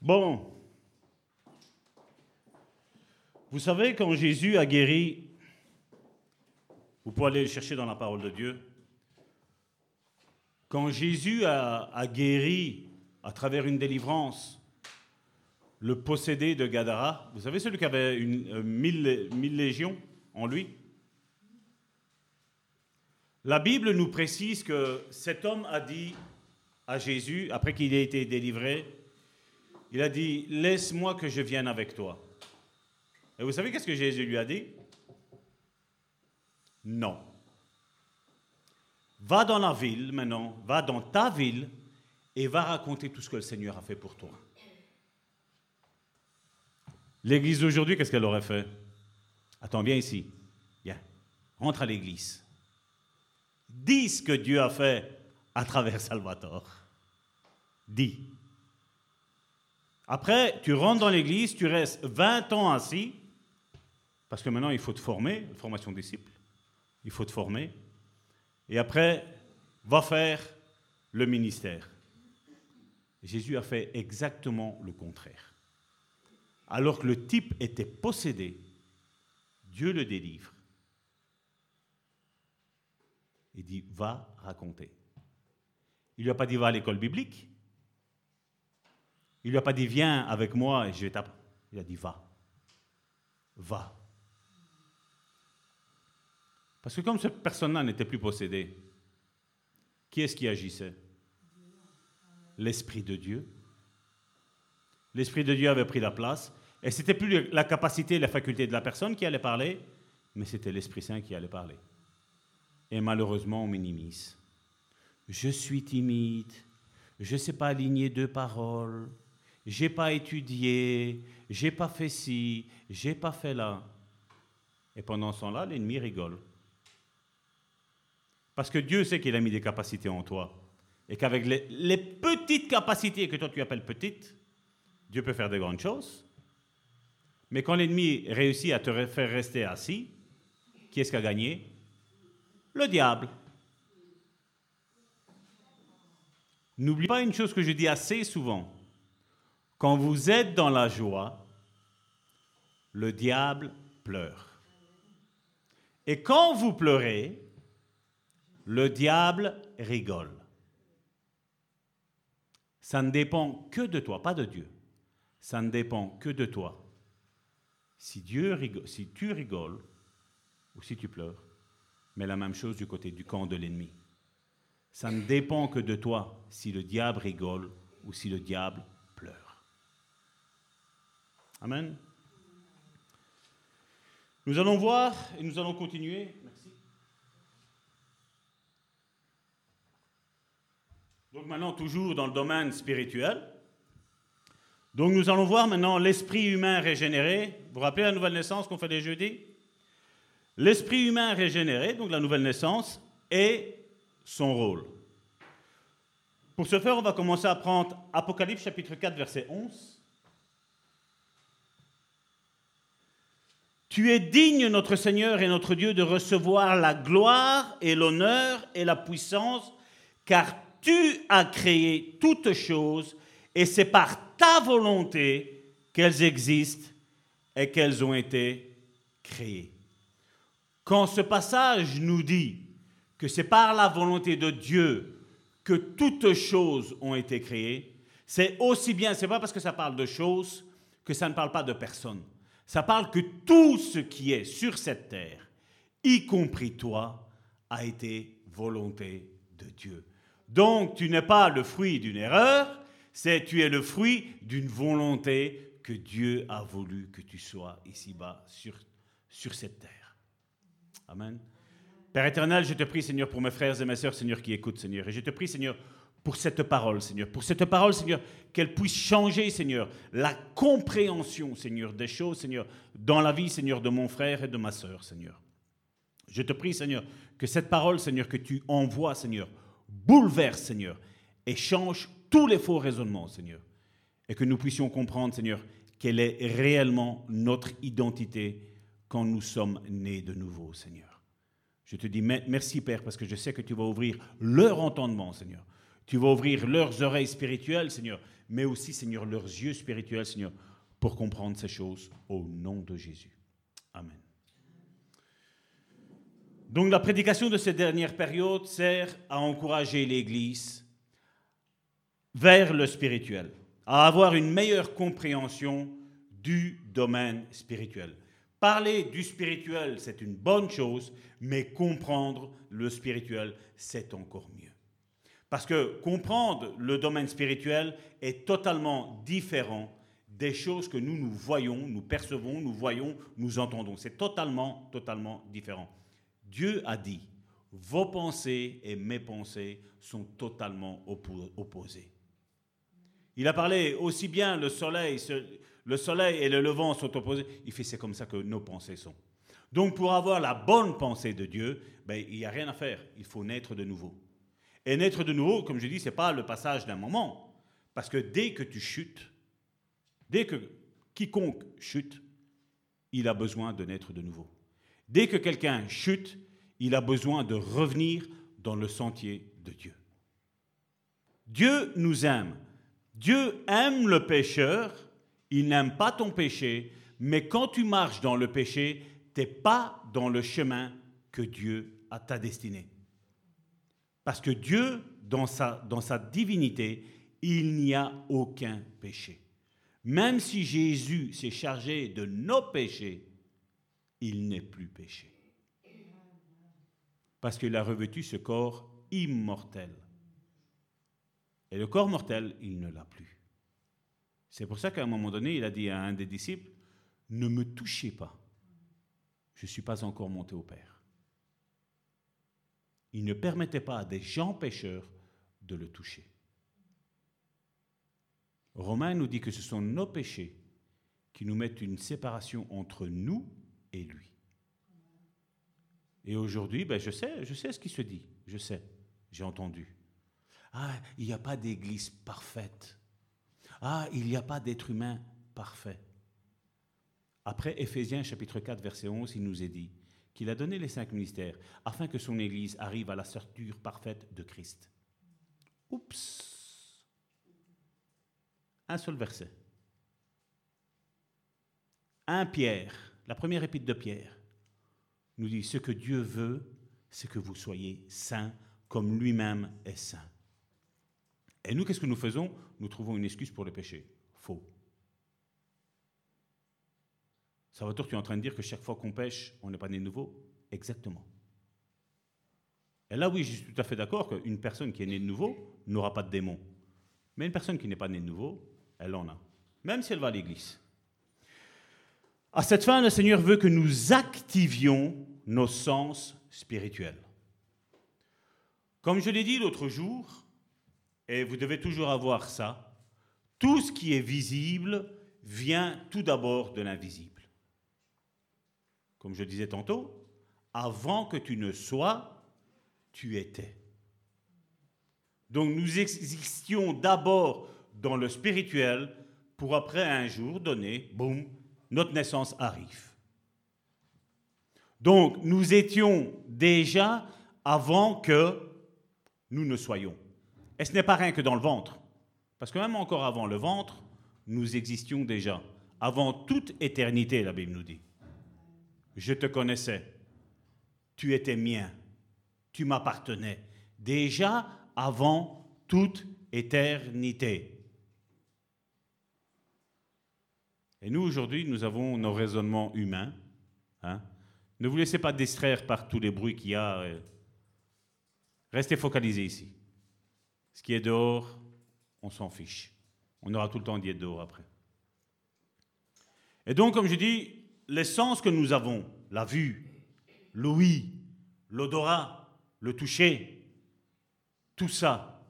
Bon. Vous savez, quand Jésus a guéri, vous pouvez aller le chercher dans la parole de Dieu, quand Jésus a, a guéri à travers une délivrance le possédé de Gadara, vous savez celui qui avait une, euh, mille, mille légions en lui? La Bible nous précise que cet homme a dit à Jésus, après qu'il ait été délivré, il a dit, laisse-moi que je vienne avec toi. Et vous savez qu'est-ce que Jésus lui a dit? Non. Va dans la ville maintenant, va dans ta ville et va raconter tout ce que le Seigneur a fait pour toi. L'église d'aujourd'hui, qu'est-ce qu'elle aurait fait? Attends, viens ici. Viens. Rentre à l'église. Dis ce que Dieu a fait à travers Salvatore. Dis. Après, tu rentres dans l'église, tu restes 20 ans assis, parce que maintenant il faut te former, formation disciple, il faut te former. Et après, va faire le ministère. Jésus a fait exactement le contraire. Alors que le type était possédé, Dieu le délivre. Il dit, va raconter. Il lui a pas dit, va à l'école biblique. Il lui a pas dit, viens avec moi et je vais t'apprendre. Il a dit, va. Va. Parce que comme cette personne-là n'était plus possédée, qui est-ce qui agissait? L'Esprit de Dieu. L'Esprit de Dieu avait pris la place. Et c'était plus la capacité et la faculté de la personne qui allait parler, mais c'était l'Esprit Saint qui allait parler. Et malheureusement, on minimise. Je suis timide, je ne sais pas aligner deux paroles, j'ai pas étudié, j'ai pas fait ci, j'ai pas fait là. Et pendant ce temps-là, l'ennemi rigole. Parce que Dieu sait qu'il a mis des capacités en toi. Et qu'avec les, les, petites capacités que toi tu appelles petites, Dieu peut faire de grandes choses. Mais quand l'ennemi réussit à te faire rester assis, qui est-ce qui a gagné? Le diable. N'oublie pas une chose que je dis assez souvent. Quand vous êtes dans la joie, le diable pleure. Et quand vous pleurez, le diable rigole. Ça ne dépend que de toi, pas de Dieu. Ça ne dépend que de toi. Si, Dieu si tu rigoles ou si tu pleures, mais la même chose du côté du camp de l'ennemi. Ça ne dépend que de toi si le diable rigole ou si le diable pleure. Amen. Nous allons voir et nous allons continuer. Merci. Donc maintenant, toujours dans le domaine spirituel. Donc nous allons voir maintenant l'esprit humain régénéré. Vous vous rappelez la nouvelle naissance qu'on fait les jeudis? L'esprit humain régénéré, donc la nouvelle naissance, et son rôle. Pour ce faire, on va commencer à prendre Apocalypse chapitre 4, verset 11. Tu es digne, notre Seigneur et notre Dieu, de recevoir la gloire et l'honneur et la puissance, car tu as créé toutes choses, et c'est par ta volonté qu'elles existent et qu'elles ont été créées. Quand ce passage nous dit que c'est par la volonté de Dieu que toutes choses ont été créées, c'est aussi bien, c'est pas parce que ça parle de choses que ça ne parle pas de personnes. Ça parle que tout ce qui est sur cette terre, y compris toi, a été volonté de Dieu. Donc tu n'es pas le fruit d'une erreur, c'est tu es le fruit d'une volonté que Dieu a voulu que tu sois ici-bas sur, sur cette terre. Amen. Père éternel, je te prie, Seigneur, pour mes frères et mes sœurs, Seigneur, qui écoutent, Seigneur. Et je te prie, Seigneur, pour cette parole, Seigneur. Pour cette parole, Seigneur, qu'elle puisse changer, Seigneur, la compréhension, Seigneur, des choses, Seigneur, dans la vie, Seigneur, de mon frère et de ma sœur, Seigneur. Je te prie, Seigneur, que cette parole, Seigneur, que tu envoies, Seigneur, bouleverse, Seigneur, et change tous les faux raisonnements, Seigneur. Et que nous puissions comprendre, Seigneur, quelle est réellement notre identité quand nous sommes nés de nouveau, Seigneur. Je te dis merci, Père, parce que je sais que tu vas ouvrir leur entendement, Seigneur. Tu vas ouvrir leurs oreilles spirituelles, Seigneur, mais aussi, Seigneur, leurs yeux spirituels, Seigneur, pour comprendre ces choses au nom de Jésus. Amen. Donc la prédication de cette dernière période sert à encourager l'Église vers le spirituel, à avoir une meilleure compréhension du domaine spirituel. Parler du spirituel, c'est une bonne chose, mais comprendre le spirituel, c'est encore mieux. Parce que comprendre le domaine spirituel est totalement différent des choses que nous, nous voyons, nous percevons, nous voyons, nous entendons. C'est totalement, totalement différent. Dieu a dit, vos pensées et mes pensées sont totalement opposées. Il a parlé aussi bien le soleil, le soleil et le levant sont opposés. Il fait c'est comme ça que nos pensées sont. Donc pour avoir la bonne pensée de Dieu, ben, il n'y a rien à faire. Il faut naître de nouveau. Et naître de nouveau, comme je dis, ce n'est pas le passage d'un moment. Parce que dès que tu chutes, dès que quiconque chute, il a besoin de naître de nouveau. Dès que quelqu'un chute, il a besoin de revenir dans le sentier de Dieu. Dieu nous aime. Dieu aime le pécheur, il n'aime pas ton péché, mais quand tu marches dans le péché, tu n'es pas dans le chemin que Dieu a ta destinée. Parce que Dieu, dans sa, dans sa divinité, il n'y a aucun péché. Même si Jésus s'est chargé de nos péchés, il n'est plus péché. Parce qu'il a revêtu ce corps immortel. Et le corps mortel, il ne l'a plus. C'est pour ça qu'à un moment donné, il a dit à un des disciples, ne me touchez pas, je ne suis pas encore monté au Père. Il ne permettait pas à des gens pécheurs de le toucher. Romain nous dit que ce sont nos péchés qui nous mettent une séparation entre nous et lui. Et aujourd'hui, ben je sais, je sais ce qui se dit, je sais, j'ai entendu. Ah, il n'y a pas d'église parfaite. Ah, il n'y a pas d'être humain parfait. Après Éphésiens chapitre 4 verset 11, il nous est dit qu'il a donné les cinq ministères afin que son Église arrive à la stature parfaite de Christ. Oups. Un seul verset. Un Pierre, la première épître de Pierre, nous dit, ce que Dieu veut, c'est que vous soyez saints comme lui-même est saint. Et nous, qu'est-ce que nous faisons? Nous trouvons une excuse pour le péché. Faux. Salvatore, tu es en train de dire que chaque fois qu'on pêche, on n'est pas né nouveau? Exactement. Et là, oui, je suis tout à fait d'accord qu'une personne qui est née de nouveau n'aura pas de démon. Mais une personne qui n'est pas née de nouveau, elle en a. Même si elle va à l'église. À cette fin, le Seigneur veut que nous activions nos sens spirituels. Comme je l'ai dit l'autre jour, et vous devez toujours avoir ça, tout ce qui est visible vient tout d'abord de l'invisible comme je disais tantôt, avant que tu ne sois, tu étais. Donc nous existions d'abord dans le spirituel pour après un jour donné, boum, notre naissance arrive. Donc nous étions déjà avant que nous ne soyons. Et ce n'est pas rien que dans le ventre. Parce que même encore avant le ventre, nous existions déjà. Avant toute éternité, la Bible nous dit je te connaissais. Tu étais mien. Tu m'appartenais. Déjà avant toute éternité. Et nous, aujourd'hui, nous avons nos raisonnements humains. Hein. Ne vous laissez pas distraire par tous les bruits qu'il y a. Euh. Restez focalisés ici. Ce qui est dehors, on s'en fiche. On aura tout le temps d'y être dehors après. Et donc, comme je dis, les sens que nous avons, la vue, l'ouïe, l'odorat, le toucher, tout ça,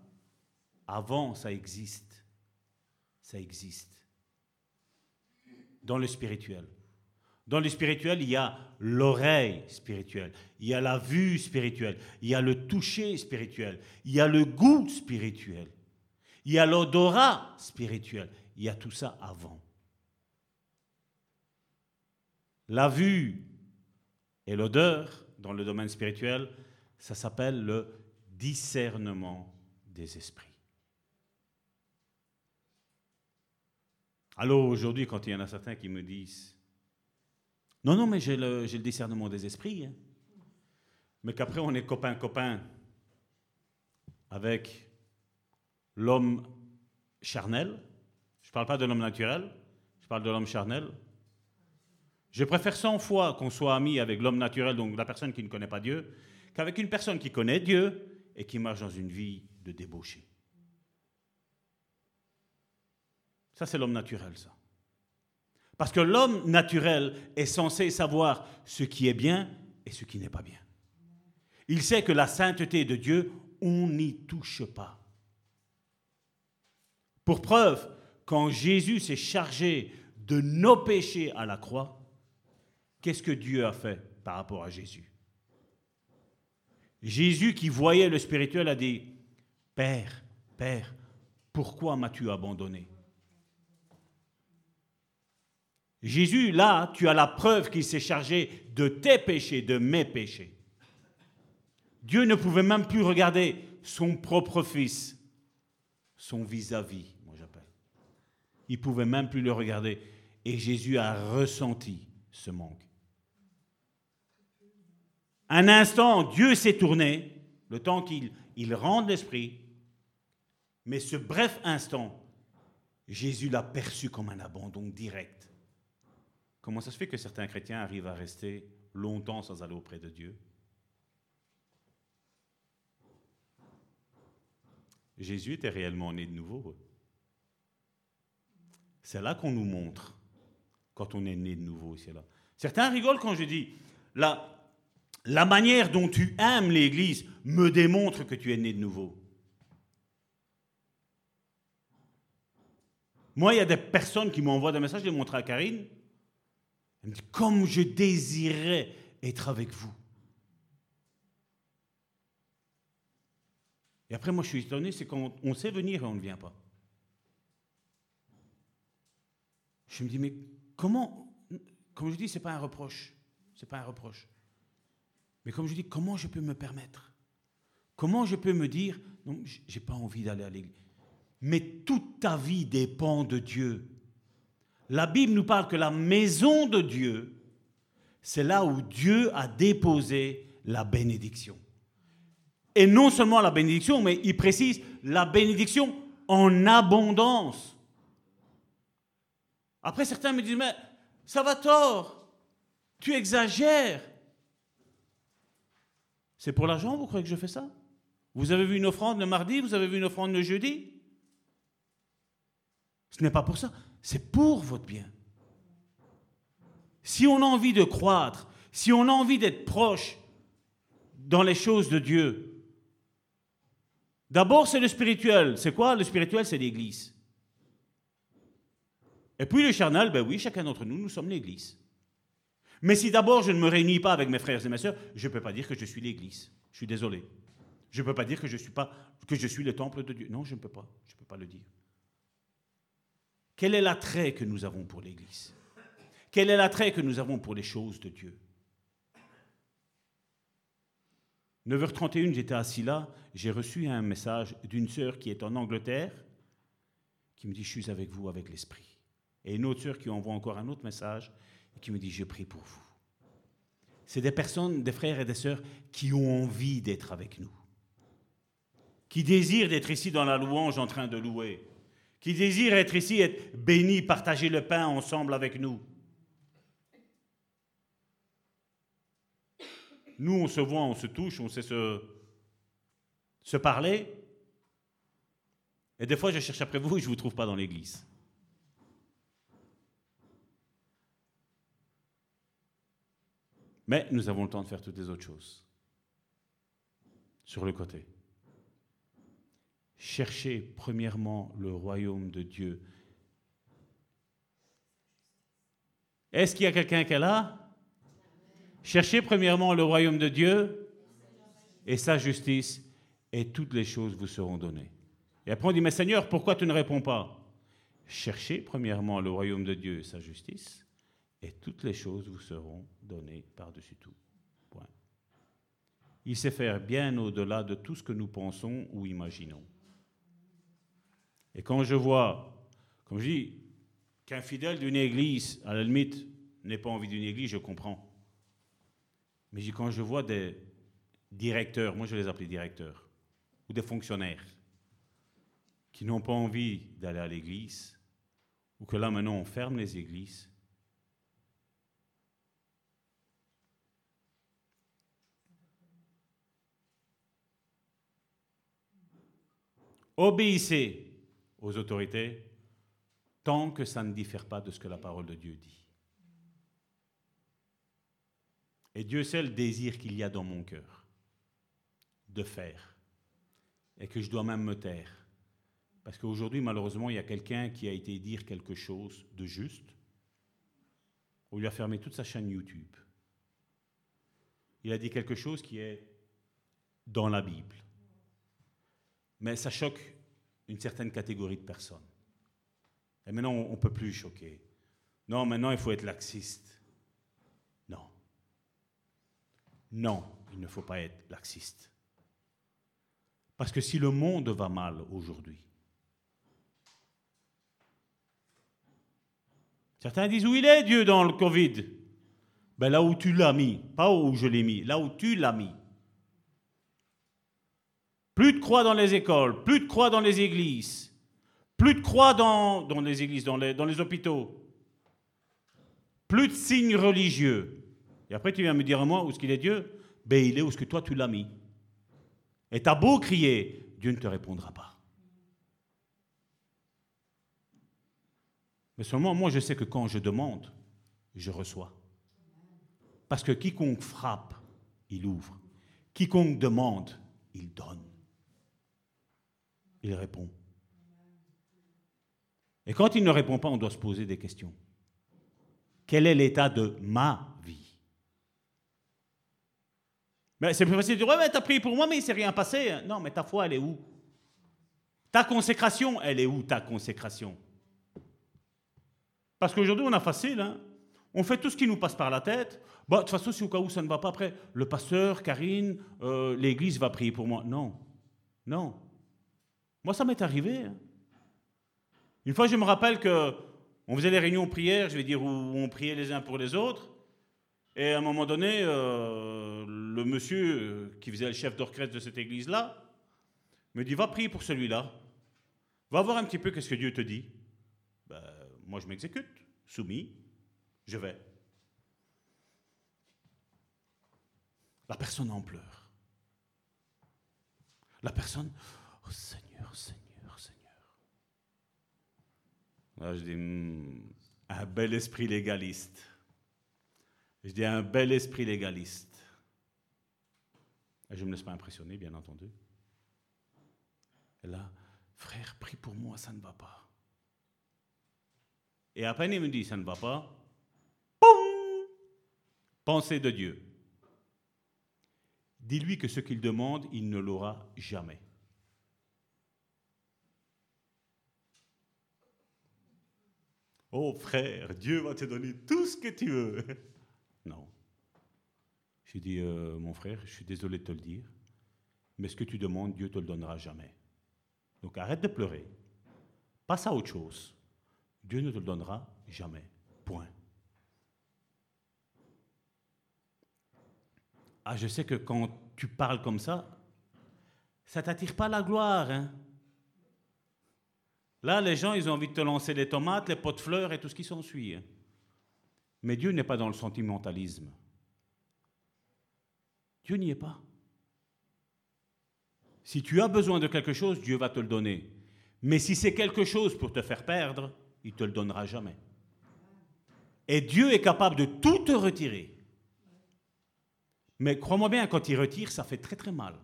avant, ça existe. Ça existe. Dans le spirituel. Dans le spirituel, il y a l'oreille spirituelle, il y a la vue spirituelle, il y a le toucher spirituel, il y a le goût spirituel, il y a l'odorat spirituel, il y a tout ça avant. La vue et l'odeur, dans le domaine spirituel, ça s'appelle le discernement des esprits. Alors aujourd'hui, quand il y en a certains qui me disent, non, non, mais j'ai le, discernement des esprits, hein. mais qu'après on est copain-copain avec l'homme charnel, je ne parle pas de l'homme naturel, je parle de l'homme charnel, je préfère 100 fois qu'on soit ami avec l'homme naturel, donc la personne qui ne connaît pas Dieu, qu'avec une personne qui connaît Dieu et qui marche dans une vie de débauché. Ça, c'est l'homme naturel, ça. Parce que l'homme naturel est censé savoir ce qui est bien et ce qui n'est pas bien. Il sait que la sainteté de Dieu, on n'y touche pas. Pour preuve, quand Jésus s'est chargé de nos péchés à la croix, qu'est-ce que Dieu a fait par rapport à Jésus? Jésus qui voyait le spirituel a dit, Père, Père, pourquoi m'as-tu abandonné? Jésus, là, tu as la preuve qu'il s'est chargé de tes péchés, de mes péchés. Dieu ne pouvait même plus regarder son propre fils, son vis-à-vis, moi j'appelle. Il pouvait même plus le regarder. Et Jésus a ressenti ce manque. Un instant, Dieu s'est tourné, le temps qu'il il rende l'esprit, mais ce bref instant, Jésus l'a perçu comme un abandon direct. Comment ça se fait que certains chrétiens arrivent à rester longtemps sans aller auprès de Dieu? Jésus était réellement né de nouveau. C'est là qu'on nous montre quand on est né de nouveau ici là. Certains rigolent quand je dis la, la manière dont tu aimes l'Église me démontre que tu es né de nouveau. Moi, il y a des personnes qui m'envoient des messages, je les montre à Karine. Elle me dit, comme je désirais être avec vous. Et après, moi, je suis étonné, c'est quand on sait venir et on ne vient pas. Je me dis, mais comment, comme je dis, ce n'est pas un reproche. Ce n'est pas un reproche. Mais comme je dis, comment je peux me permettre? Comment je peux me dire, non, je n'ai pas envie d'aller à l'église. Mais toute ta vie dépend de Dieu. La Bible nous parle que la maison de Dieu, c'est là où Dieu a déposé la bénédiction. Et non seulement la bénédiction, mais il précise la bénédiction en abondance. Après, certains me disent, mais ça va tort, tu exagères. C'est pour l'argent, vous croyez que je fais ça? Vous avez vu une offrande le mardi, vous avez vu une offrande le jeudi? Ce n'est pas pour ça, c'est pour votre bien. Si on a envie de croître, si on a envie d'être proche dans les choses de Dieu, d'abord c'est le spirituel. C'est quoi? Le spirituel C'est l'Église. Et puis le charnel, ben oui, chacun d'entre nous, nous sommes l'Église. Mais si d'abord je ne me réunis pas avec mes frères et mes sœurs, je ne peux pas dire que je suis l'Église. Je suis désolé. Je ne peux pas dire que je suis, pas, que je suis le temple de Dieu. Non, je ne peux pas. Je ne peux pas le dire. Quel est l'attrait que nous avons pour l'Église? Quel est l'attrait que nous avons pour les choses de Dieu? 9h31, j'étais assis là, j'ai reçu un message d'une sœur qui est en Angleterre, qui me dit, je suis avec vous avec l'Esprit et une autre sœur qui envoie encore un autre message et qui me dit Je prie pour vous. C'est des personnes, des frères et des sœurs qui ont envie d'être avec nous, qui désirent d'être ici dans la louange en train de louer, qui désirent être ici, être bénis, partager le pain ensemble avec nous. Nous, on se voit, on se touche, on sait se, se parler. Et des fois, je cherche après vous et je ne vous trouve pas dans l'église. Mais nous avons le temps de faire toutes les autres choses. Sur le côté. Cherchez premièrement le royaume de Dieu. Est-ce qu'il y a quelqu'un qui est là? Cherchez premièrement le royaume de Dieu et sa justice, et toutes les choses vous seront données. Et après on dit, mais Seigneur, pourquoi tu ne réponds pas? Cherchez premièrement le royaume de Dieu et sa justice, et toutes les choses vous seront données par-dessus tout. Il sait faire bien au-delà de tout ce que nous pensons ou imaginons. Et quand je vois, comme je dis, qu'un fidèle d'une église, à la limite, n'ait pas envie d'une église, je comprends. Mais quand je vois des directeurs, moi je les appelle directeurs, ou des fonctionnaires, qui n'ont pas envie d'aller à l'église, ou que là maintenant on ferme les églises, obéissez aux autorités, tant que ça ne diffère pas de ce que la parole de Dieu dit. Et Dieu sait le désir qu'il y a dans mon cœur de faire, et que je dois même me taire. Parce qu'aujourd'hui, malheureusement, il y a quelqu'un qui a été dire quelque chose de juste. On lui a fermé toute sa chaîne YouTube. Il a dit quelque chose qui est dans la Bible. Mais ça choque une certaine catégorie de personnes. Et maintenant, on ne peut plus choquer. Non, maintenant, il faut être laxiste. Non. Non, il ne faut pas être laxiste. Parce que si le monde va mal aujourd'hui, certains disent où il est Dieu dans le Covid? Ben Là où tu l'as mis, pas où je l'ai mis, là où tu l'as mis. Plus de croix dans les écoles, plus de croix dans les églises, plus de croix dans, les églises, dans les, dans les hôpitaux, plus de signes religieux. Et après, tu viens me dire à moi où est-ce qu'il est Dieu? Ben, il est où est-ce que toi tu l'as mis. Et t'as beau crier, Dieu ne te répondra pas. Mais seulement, moi, je sais que quand je demande, je reçois. Parce que quiconque frappe, il ouvre. Quiconque demande, il donne. Il répond. Et quand il ne répond pas, on doit se poser des questions. Quel est l'état de ma vie? Mais C'est plus facile de dire, ouais, mais t'as prié pour moi, mais il ne s'est rien passé. Non, mais ta foi, elle est où? Ta consécration, elle est où ta consécration? Parce qu'aujourd'hui, on a facile, hein on fait tout ce qui nous passe par la tête. Bah, de toute façon, si au cas où ça ne va pas après, le pasteur, Karine, euh, l'église va prier pour moi. Non, non. Moi, ça m'est arrivé. Hein. Une fois, je me rappelle que on faisait les réunions prières, je vais dire, où on priait les uns pour les autres. Et à un moment donné, euh, le monsieur euh, qui faisait le chef d'orchestre de cette église-là me dit Va prier pour celui-là. Va voir un petit peu ce que Dieu te dit. Ben, moi, je m'exécute, soumis, je vais. La personne en pleure. La personne, oh Seigneur, Seigneur, Seigneur. Là, je dis, hmm, un bel esprit légaliste. Je dis un bel esprit légaliste. Je ne me laisse pas impressionner, bien entendu. Et là, frère, prie pour moi, ça ne va pas. Et à peine il me dit, ça ne va pas, boum Pensée de Dieu. Dis-lui que ce qu'il demande, il ne l'aura jamais. Oh frère, Dieu va te donner tout ce que tu veux. <laughs> Non. J'ai dit, euh, mon frère, je suis désolé de te le dire, mais ce que tu demandes, Dieu te le donnera jamais. Donc arrête de pleurer. Passe à autre chose. Dieu ne te le donnera jamais. Point. Ah, je sais que quand tu parles comme ça, ça t'attire pas la gloire. Hein? Là, les gens, ils ont envie de te lancer les tomates, les pots de fleurs et tout ce qui s'ensuit. Mais Dieu n'est pas dans le sentimentalisme. Dieu n'y est pas. Si tu as besoin de quelque chose, Dieu va te le donner. Mais si c'est quelque chose pour te faire perdre, il ne te le donnera jamais. Et Dieu est capable de tout te retirer. Mais crois-moi bien, quand il retire, ça fait très très mal.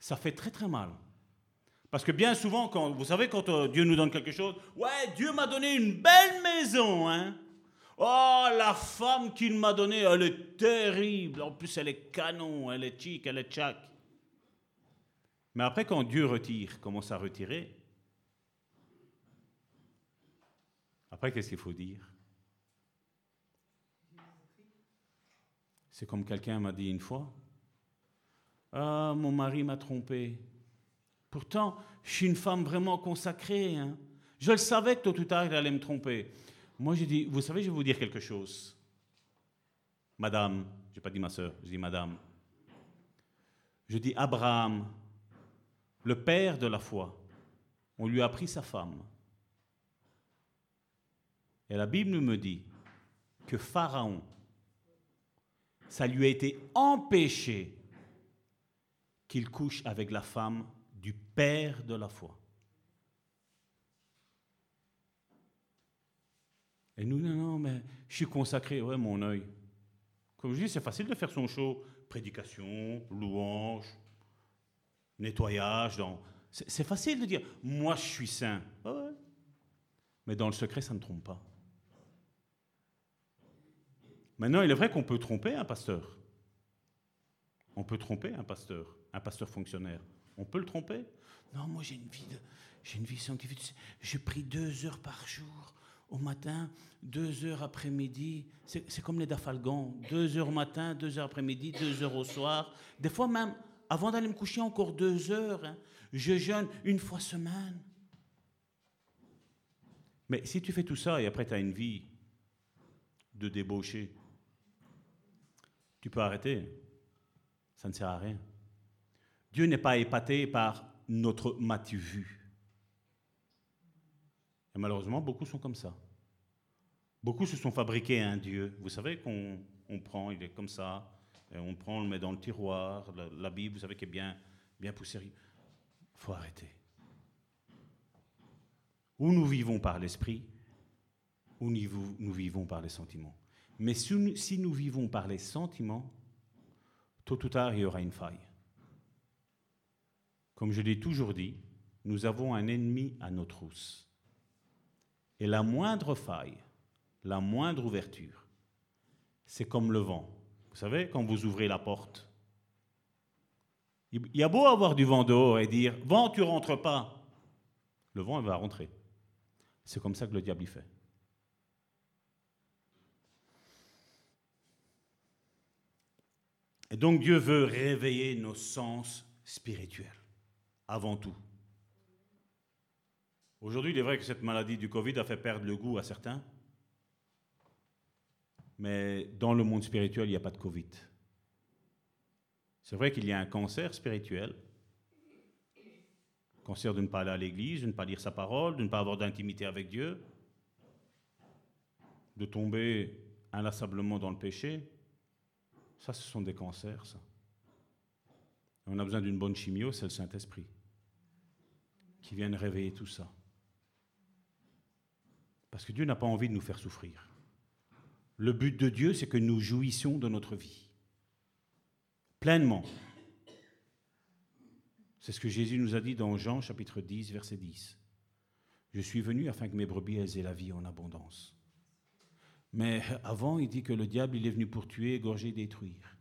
Ça fait très très mal. Parce que bien souvent, quand, vous savez, quand euh, Dieu nous donne quelque chose, ouais, Dieu m'a donné une belle maison, hein. Oh, la femme qu'il m'a donnée, elle est terrible. En plus, elle est canon, elle est chic, elle est tchac. Mais après, quand Dieu retire, commence à retirer, après, qu'est-ce qu'il faut dire? C'est comme quelqu'un m'a dit une fois. Ah, mon mari m'a trompé. Pourtant, je suis une femme vraiment consacrée. Hein. Je le savais que tôt ou tard, il allait me tromper. Moi, j'ai dit, vous savez, je vais vous dire quelque chose. Madame, je n'ai pas dit ma soeur, je dis madame. Je dis Abraham, le père de la foi, on lui a pris sa femme. Et la Bible me dit que Pharaon, ça lui a été empêché qu'il couche avec la femme du père de la foi. Et nous, non, non, mais je suis consacré, ouais, mon œil. Comme je dis, c'est facile de faire son show. Prédication, louange, nettoyage. C'est facile de dire, moi je suis saint. Mais dans le secret, ça ne trompe pas. Maintenant, il est vrai qu'on peut tromper un pasteur. On peut tromper un pasteur, un pasteur fonctionnaire. On peut le tromper? Non, moi j'ai une vie de, j'ai une vie scientifique. Je prie deux heures par jour au matin, deux heures après-midi. C'est comme les dafalgans. Deux heures au matin, deux heures après-midi, deux heures au soir. Des fois même, avant d'aller me coucher, encore deux heures. Hein. Je jeûne une fois semaine. Mais si tu fais tout ça et après tu as une vie de débauché, tu peux arrêter. Ça ne sert à rien. Dieu n'est pas épaté par notre matu. Et malheureusement, beaucoup sont comme ça. Beaucoup se sont fabriqués un Dieu. Vous savez qu'on prend, il est comme ça, on prend, on le met dans le tiroir. La, Bible, vous savez, qui est bien, bien. Il faut arrêter. Ou nous vivons par l'esprit, ou nous vivons par les sentiments. Mais si nous vivons par les sentiments, tôt ou tard, il y aura une faille. Comme je l'ai toujours dit, nous avons un ennemi à nos trousses. Et la moindre faille, la moindre ouverture, c'est comme le vent. Vous savez, quand vous ouvrez la porte, il y a beau avoir du vent dehors et dire Vent, tu rentres pas. Le vent, il va rentrer. C'est comme ça que le diable y fait. Et donc Dieu veut réveiller nos sens spirituels, avant tout. Aujourd'hui, il est vrai que cette maladie du Covid a fait perdre le goût à certains, mais dans le monde spirituel, il n'y a pas de Covid. C'est vrai qu'il y a un cancer spirituel, cancer de ne pas aller à l'église, de ne pas lire sa parole, de ne pas avoir d'intimité avec Dieu, de tomber inlassablement dans le péché. Ça, ce sont des cancers. On a besoin d'une bonne chimio, c'est le Saint-Esprit qui vient réveiller tout ça. Parce que Dieu n'a pas envie de nous faire souffrir. Le but de Dieu, c'est que nous jouissions de notre vie. Pleinement. C'est ce que Jésus nous a dit dans Jean chapitre 10, verset 10. Je suis venu afin que mes brebis aient la vie en abondance. Mais avant, il dit que le diable, il est venu pour tuer, égorger, détruire.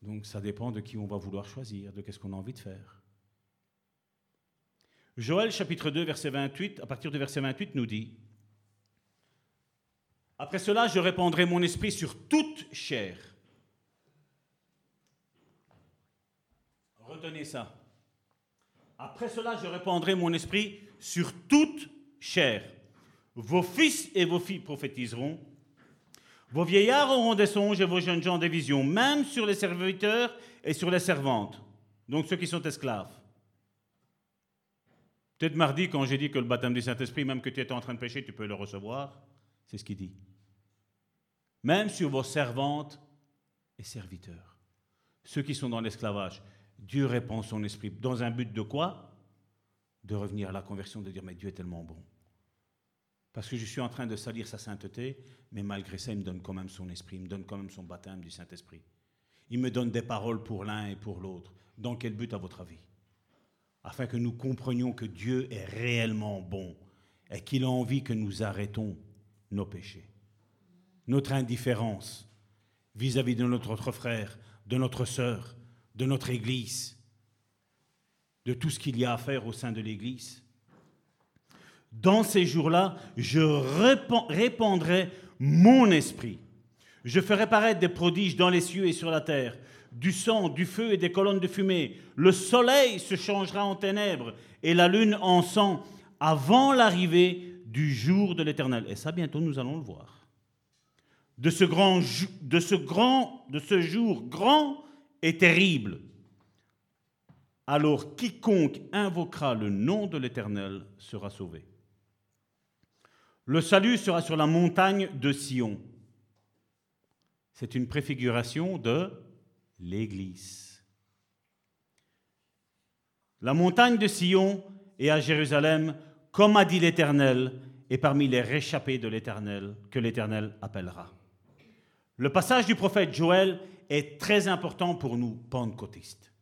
Donc ça dépend de qui on va vouloir choisir, de qu'est-ce qu'on a envie de faire. Joël chapitre 2 verset 28, à partir du verset 28 nous dit, Après cela je répandrai mon esprit sur toute chair. Retenez ça. Après cela je répandrai mon esprit sur toute chair. Vos fils et vos filles prophétiseront. Vos vieillards auront des songes et vos jeunes gens des visions, même sur les serviteurs et sur les servantes, donc ceux qui sont esclaves. Peut-être mardi, quand j'ai dit que le baptême du Saint-Esprit, même que tu étais en train de pécher, tu peux le recevoir. C'est ce qu'il dit. Même sur vos servantes et serviteurs. Ceux qui sont dans l'esclavage. Dieu répand son esprit. Dans un but de quoi? De revenir à la conversion, de dire Mais Dieu est tellement bon. Parce que je suis en train de salir sa sainteté, mais malgré ça, il me donne quand même son esprit, il me donne quand même son baptême du Saint-Esprit. Il me donne des paroles pour l'un et pour l'autre. Dans quel but, à votre avis? Afin que nous comprenions que Dieu est réellement bon et qu'il a envie que nous arrêtons nos péchés, notre indifférence vis-à-vis de notre frère, de notre sœur, de notre Église, de tout ce qu'il y a à faire au sein de l'Église. Dans ces jours-là, je répandrai mon esprit. Je ferai paraître des prodiges dans les cieux et sur la terre du sang, du feu et des colonnes de fumée. Le soleil se changera en ténèbres et la lune en sang avant l'arrivée du jour de l'Éternel. Et ça, bientôt, nous allons le voir. De ce, grand, de ce, jour grand et terrible. Alors quiconque invoquera le nom de l'Éternel sera sauvé. Le salut sera sur la montagne de Sion. C'est une préfiguration de l'Église. La montagne de Sion est à Jérusalem, comme a dit l'Éternel, et parmi les réchappés de l'Éternel que l'Éternel appellera. Le passage du prophète Joël est très important pour nous, pentecôtistes.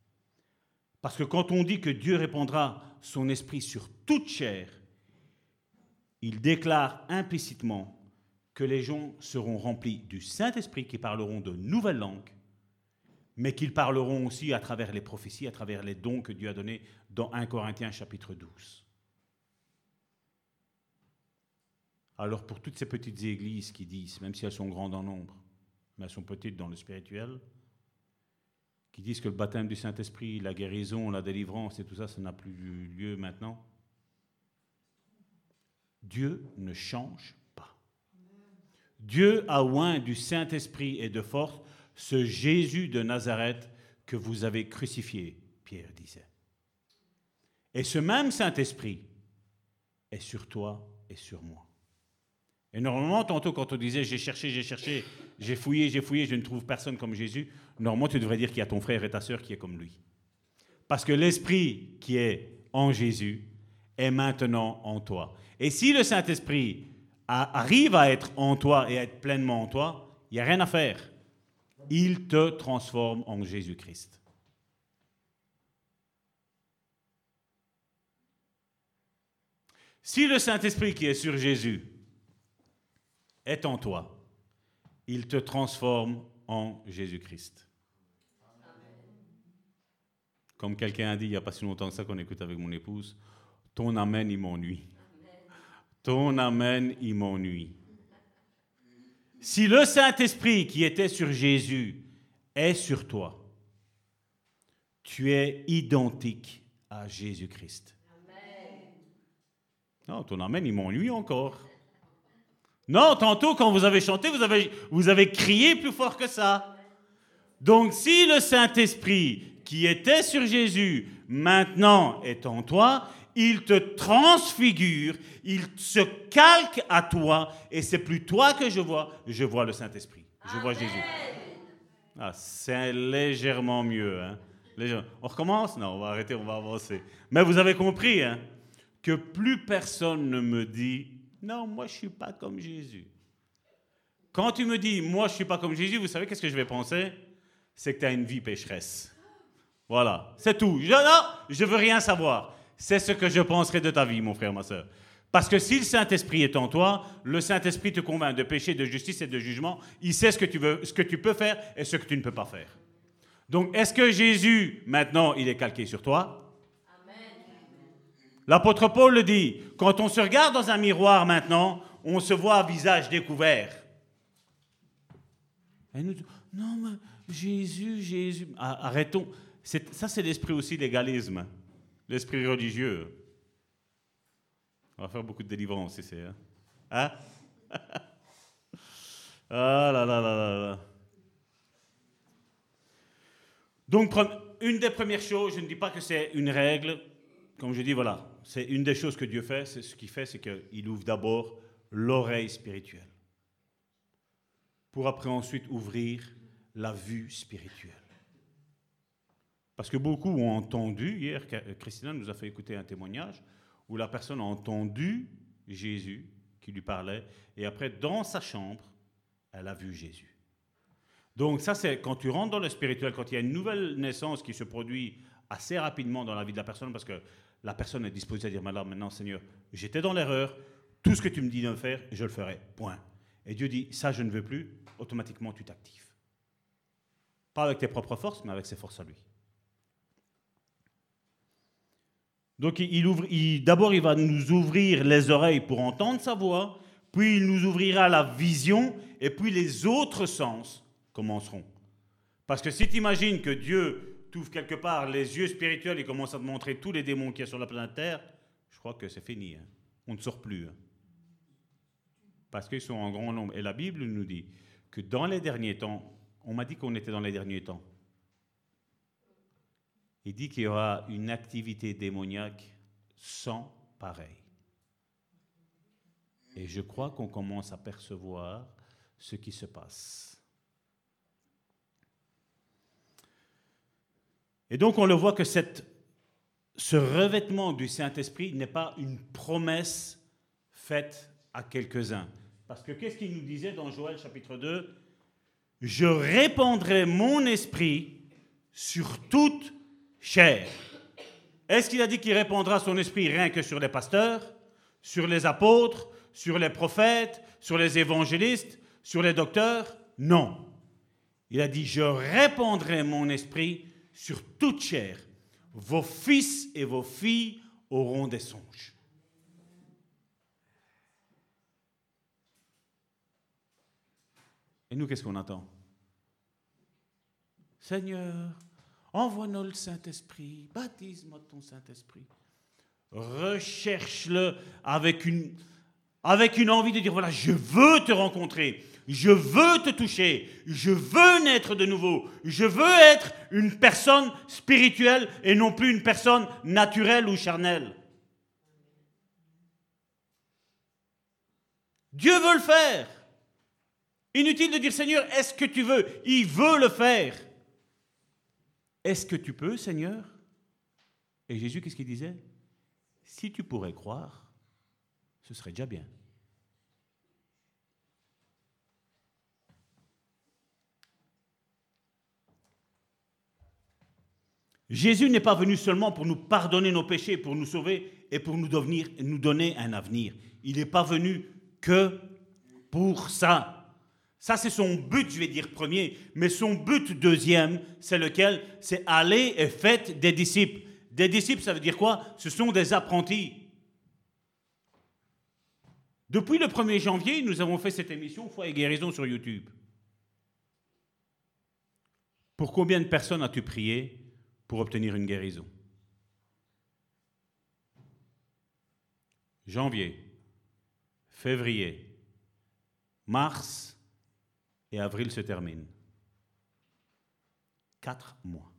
Parce que quand on dit que Dieu répandra son esprit sur toute chair, il déclare implicitement que les gens seront remplis du Saint-Esprit qui parleront de nouvelles langues, mais qu'ils parleront aussi à travers les prophéties, à travers les dons que Dieu a donnés dans 1 Corinthiens chapitre 12. Alors pour toutes ces petites églises qui disent, même si elles sont grandes en nombre, mais elles sont petites dans le spirituel, qui disent que le baptême du Saint-Esprit, la guérison, la délivrance et tout ça, ça n'a plus lieu maintenant. Dieu ne change pas. Dieu a oint du Saint-Esprit et de force ce Jésus de Nazareth que vous avez crucifié, Pierre disait. Et ce même Saint-Esprit est sur toi et sur moi. Et normalement, tantôt, quand on disait j'ai cherché, j'ai cherché, j'ai fouillé, j'ai fouillé, je ne trouve personne comme Jésus, normalement, tu devrais dire qu'il y a ton frère et ta sœur qui est comme lui. Parce que l'Esprit qui est en Jésus est maintenant en toi. Et si le Saint-Esprit arrive à être en toi et à être pleinement en toi, il n'y a rien à faire. Il te transforme en Jésus-Christ. Si le Saint-Esprit qui est sur Jésus est en toi, il te transforme en Jésus-Christ. Comme quelqu'un a dit il n'y a pas si longtemps que ça qu'on écoute avec mon épouse, ton amen, il m'ennuie. Ton amen, il m'ennuie. Si le Saint-Esprit qui était sur Jésus est sur toi, tu es identique à Jésus-Christ. Non, ton amen, il m'ennuie encore. Non, tantôt, quand vous avez chanté, vous avez, vous avez crié plus fort que ça. Donc, si le Saint-Esprit qui était sur Jésus maintenant est en toi, il te transfigure, il se calque à toi, et c'est plus toi que je vois, je vois le Saint-Esprit, je vois Jésus. Ah, c'est légèrement mieux. Hein? On recommence? Non, on va arrêter, on va avancer. Mais vous avez compris hein, que plus personne ne me dit, non, moi je ne suis pas comme Jésus. Quand tu me dis, moi je ne suis pas comme Jésus, vous savez qu'est-ce que je vais penser? C'est que tu as une vie pécheresse. Voilà, c'est tout. Je, non, je veux rien savoir. C'est ce que je penserai de ta vie, mon frère, ma soeur. Parce que si le Saint-Esprit est en toi, le Saint-Esprit te convainc de péché, de justice et de jugement. Il sait ce que tu, veux, ce que tu peux faire et ce que tu ne peux pas faire. Donc, est-ce que Jésus, maintenant, il est calqué sur toi? L'apôtre Paul le dit, quand on se regarde dans un miroir maintenant, on se voit à visage découvert. Et nous non, mais Jésus, Jésus, arrêtons. Ça, c'est l'esprit aussi l'égalisme l'esprit religieux. On va faire beaucoup de délivrance ici. Hein, hein? <laughs> Ah là. Donc, une des premières choses, je ne dis pas que c'est une règle, comme je dis, voilà, c'est une des choses que Dieu fait, c'est ce qu'il fait, c'est qu'il ouvre d'abord l'oreille spirituelle, pour après ensuite ouvrir la vue spirituelle. Parce que beaucoup ont entendu, hier, Christina nous a fait écouter un témoignage où la personne a entendu Jésus qui lui parlait, et après, dans sa chambre, elle a vu Jésus. Donc ça, c'est quand tu rentres dans le spirituel, quand il y a une nouvelle naissance qui se produit assez rapidement dans la vie de la personne, parce que la personne est disposée à dire, maintenant, Seigneur, j'étais dans l'erreur, tout ce que tu me dis de faire, je le ferai, point. Et Dieu dit, ça, je ne veux plus, automatiquement, tu t'actives. Pas avec tes propres forces, mais avec ses forces à lui. Donc il, d'abord, il va nous ouvrir les oreilles pour entendre sa voix, puis il nous ouvrira la vision, et puis les autres sens commenceront. Parce que si tu imagines que Dieu t'ouvre quelque part les yeux spirituels et commence à te montrer tous les démons qu'il y a sur la planète Terre, je crois que c'est fini. Hein. On ne sort plus. Hein. Parce qu'ils sont en grand nombre. Et la Bible nous dit que dans les derniers temps, on m'a dit qu'on était dans les derniers temps. Il dit qu'il y aura une activité démoniaque sans pareil. Et je crois qu'on commence à percevoir ce qui se passe. Et donc on le voit que ce revêtement du Saint-Esprit n'est pas une promesse faite à quelques-uns. Parce que qu'est-ce qu'il nous disait dans Joël chapitre 2 Je répandrai mon esprit sur toute chair. Est-ce qu'il a dit qu'il répandra son esprit rien que sur les pasteurs, sur les apôtres, sur les prophètes, sur les évangélistes, sur les docteurs? Non. Il a dit, je répandrai mon esprit sur toute chair. Vos fils et vos filles auront des songes. Et nous, qu'est-ce qu'on attend? Seigneur, envoie-nous le Saint-Esprit, baptise-moi de ton Saint-Esprit. Recherche-le avec une, avec une envie de dire, voilà, je veux te rencontrer, je veux te toucher, je veux naître de nouveau, je veux être une personne spirituelle et non plus une personne naturelle ou charnelle. Dieu veut le faire. Inutile de dire Seigneur, est-ce que tu veux? Il veut le faire. Est-ce que tu peux, Seigneur? Et Jésus, qu'est-ce qu'il disait? Si tu pourrais croire, ce serait déjà bien. Jésus n'est pas venu seulement pour nous pardonner nos péchés, pour nous sauver et pour nous, donner un avenir. Il n'est pas venu que pour ça. Ça, c'est son but, je vais dire premier. Mais son but deuxième, c'est lequel? C'est aller et faites des disciples. Des disciples, ça veut dire quoi? Ce sont des apprentis. Depuis le 1er janvier, nous avons fait cette émission Foi et guérison sur YouTube. Pour combien de personnes as-tu prié pour obtenir une guérison? Janvier, février, mars et avril se terminent. Quatre mois.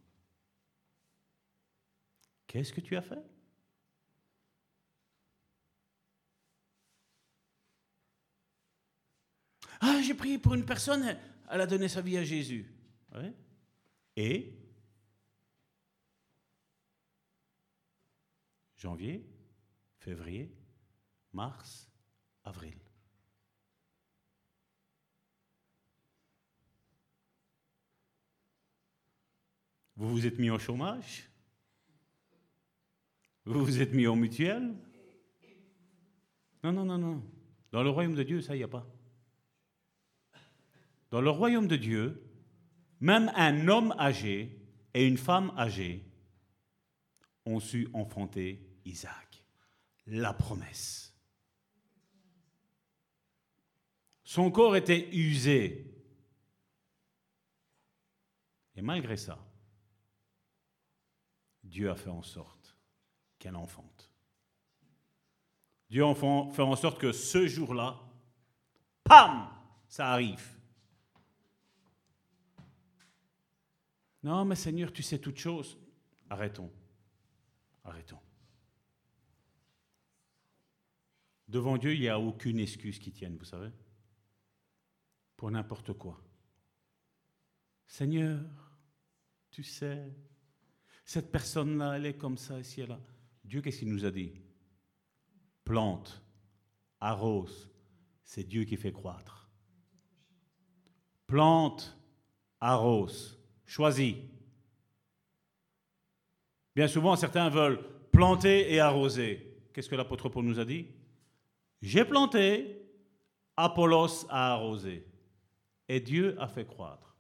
Qu'est-ce que tu as fait? Ah, j'ai prié pour une personne, elle a donné sa vie à Jésus. Et? Janvier, février, mars, avril. Vous vous êtes mis au chômage? Vous vous êtes mis en mutuelle Non, non, non, non. Dans le royaume de Dieu, ça, il n'y a pas. Dans le royaume de Dieu, même un homme âgé et une femme âgée ont su enfanter Isaac, la promesse. Son corps était usé. Et malgré ça, Dieu a fait en sorte qu'elle enfante. Dieu a fait en sorte que ce jour-là, pam, ça arrive. Non, mais Seigneur, tu sais toutes choses. Arrêtons. Arrêtons. Devant Dieu, il n'y a aucune excuse qui tienne, vous savez, pour n'importe quoi. Seigneur, tu sais, cette personne-là, elle est comme ça, ici et là. Dieu, qu'est-ce qu'il nous a dit? Plante, arrose, c'est Dieu qui fait croître. Plante, arrose, choisis. Bien souvent, certains veulent planter et arroser. Qu'est-ce que l'apôtre Paul nous a dit? J'ai planté, Apollos a arrosé, et Dieu a fait croître.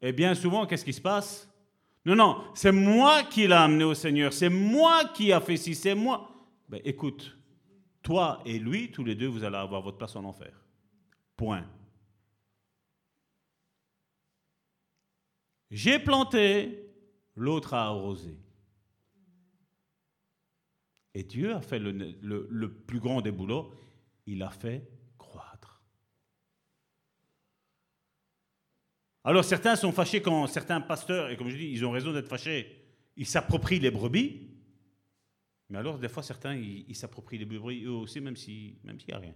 Et bien souvent, qu'est-ce qui se passe? Non, non, c'est moi qui l'ai amené au Seigneur, c'est moi qui a fait ci, c'est moi. Ben, écoute, toi et lui, tous les deux, vous allez avoir votre place en enfer. Point. J'ai planté, l'autre a arrosé. Et Dieu a fait le, plus grand des boulots, il a fait croître. Alors certains sont fâchés quand certains pasteurs, et comme je dis, ils ont raison d'être fâchés, ils s'approprient les brebis, mais alors des fois certains, ils s'approprient les brebis eux aussi, même s'il même n'y a rien.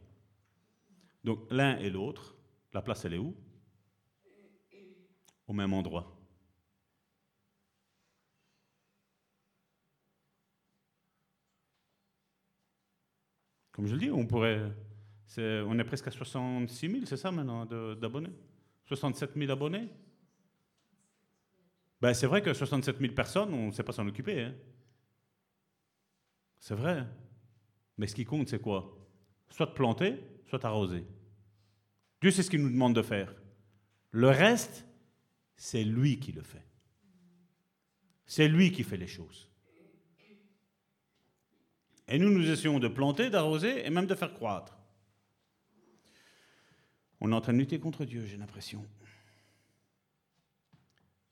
Donc l'un et l'autre, la place elle est où? Au même endroit. Comme je le dis, on pourrait. on est presque à 66 000, c'est ça maintenant, d'abonnés? 67 000 abonnés? Ben, C'est vrai que 67 000 personnes, on ne sait pas s'en occuper. hein. C'est vrai. Mais ce qui compte, c'est quoi? Soit planter, soit d'arroser. Dieu, c'est ce qu'il nous demande de faire. Le reste, c'est lui qui le fait. C'est lui qui fait les choses. Et nous, nous essayons de planter, d'arroser et même de faire croître. On est en train de lutter contre Dieu, j'ai l'impression.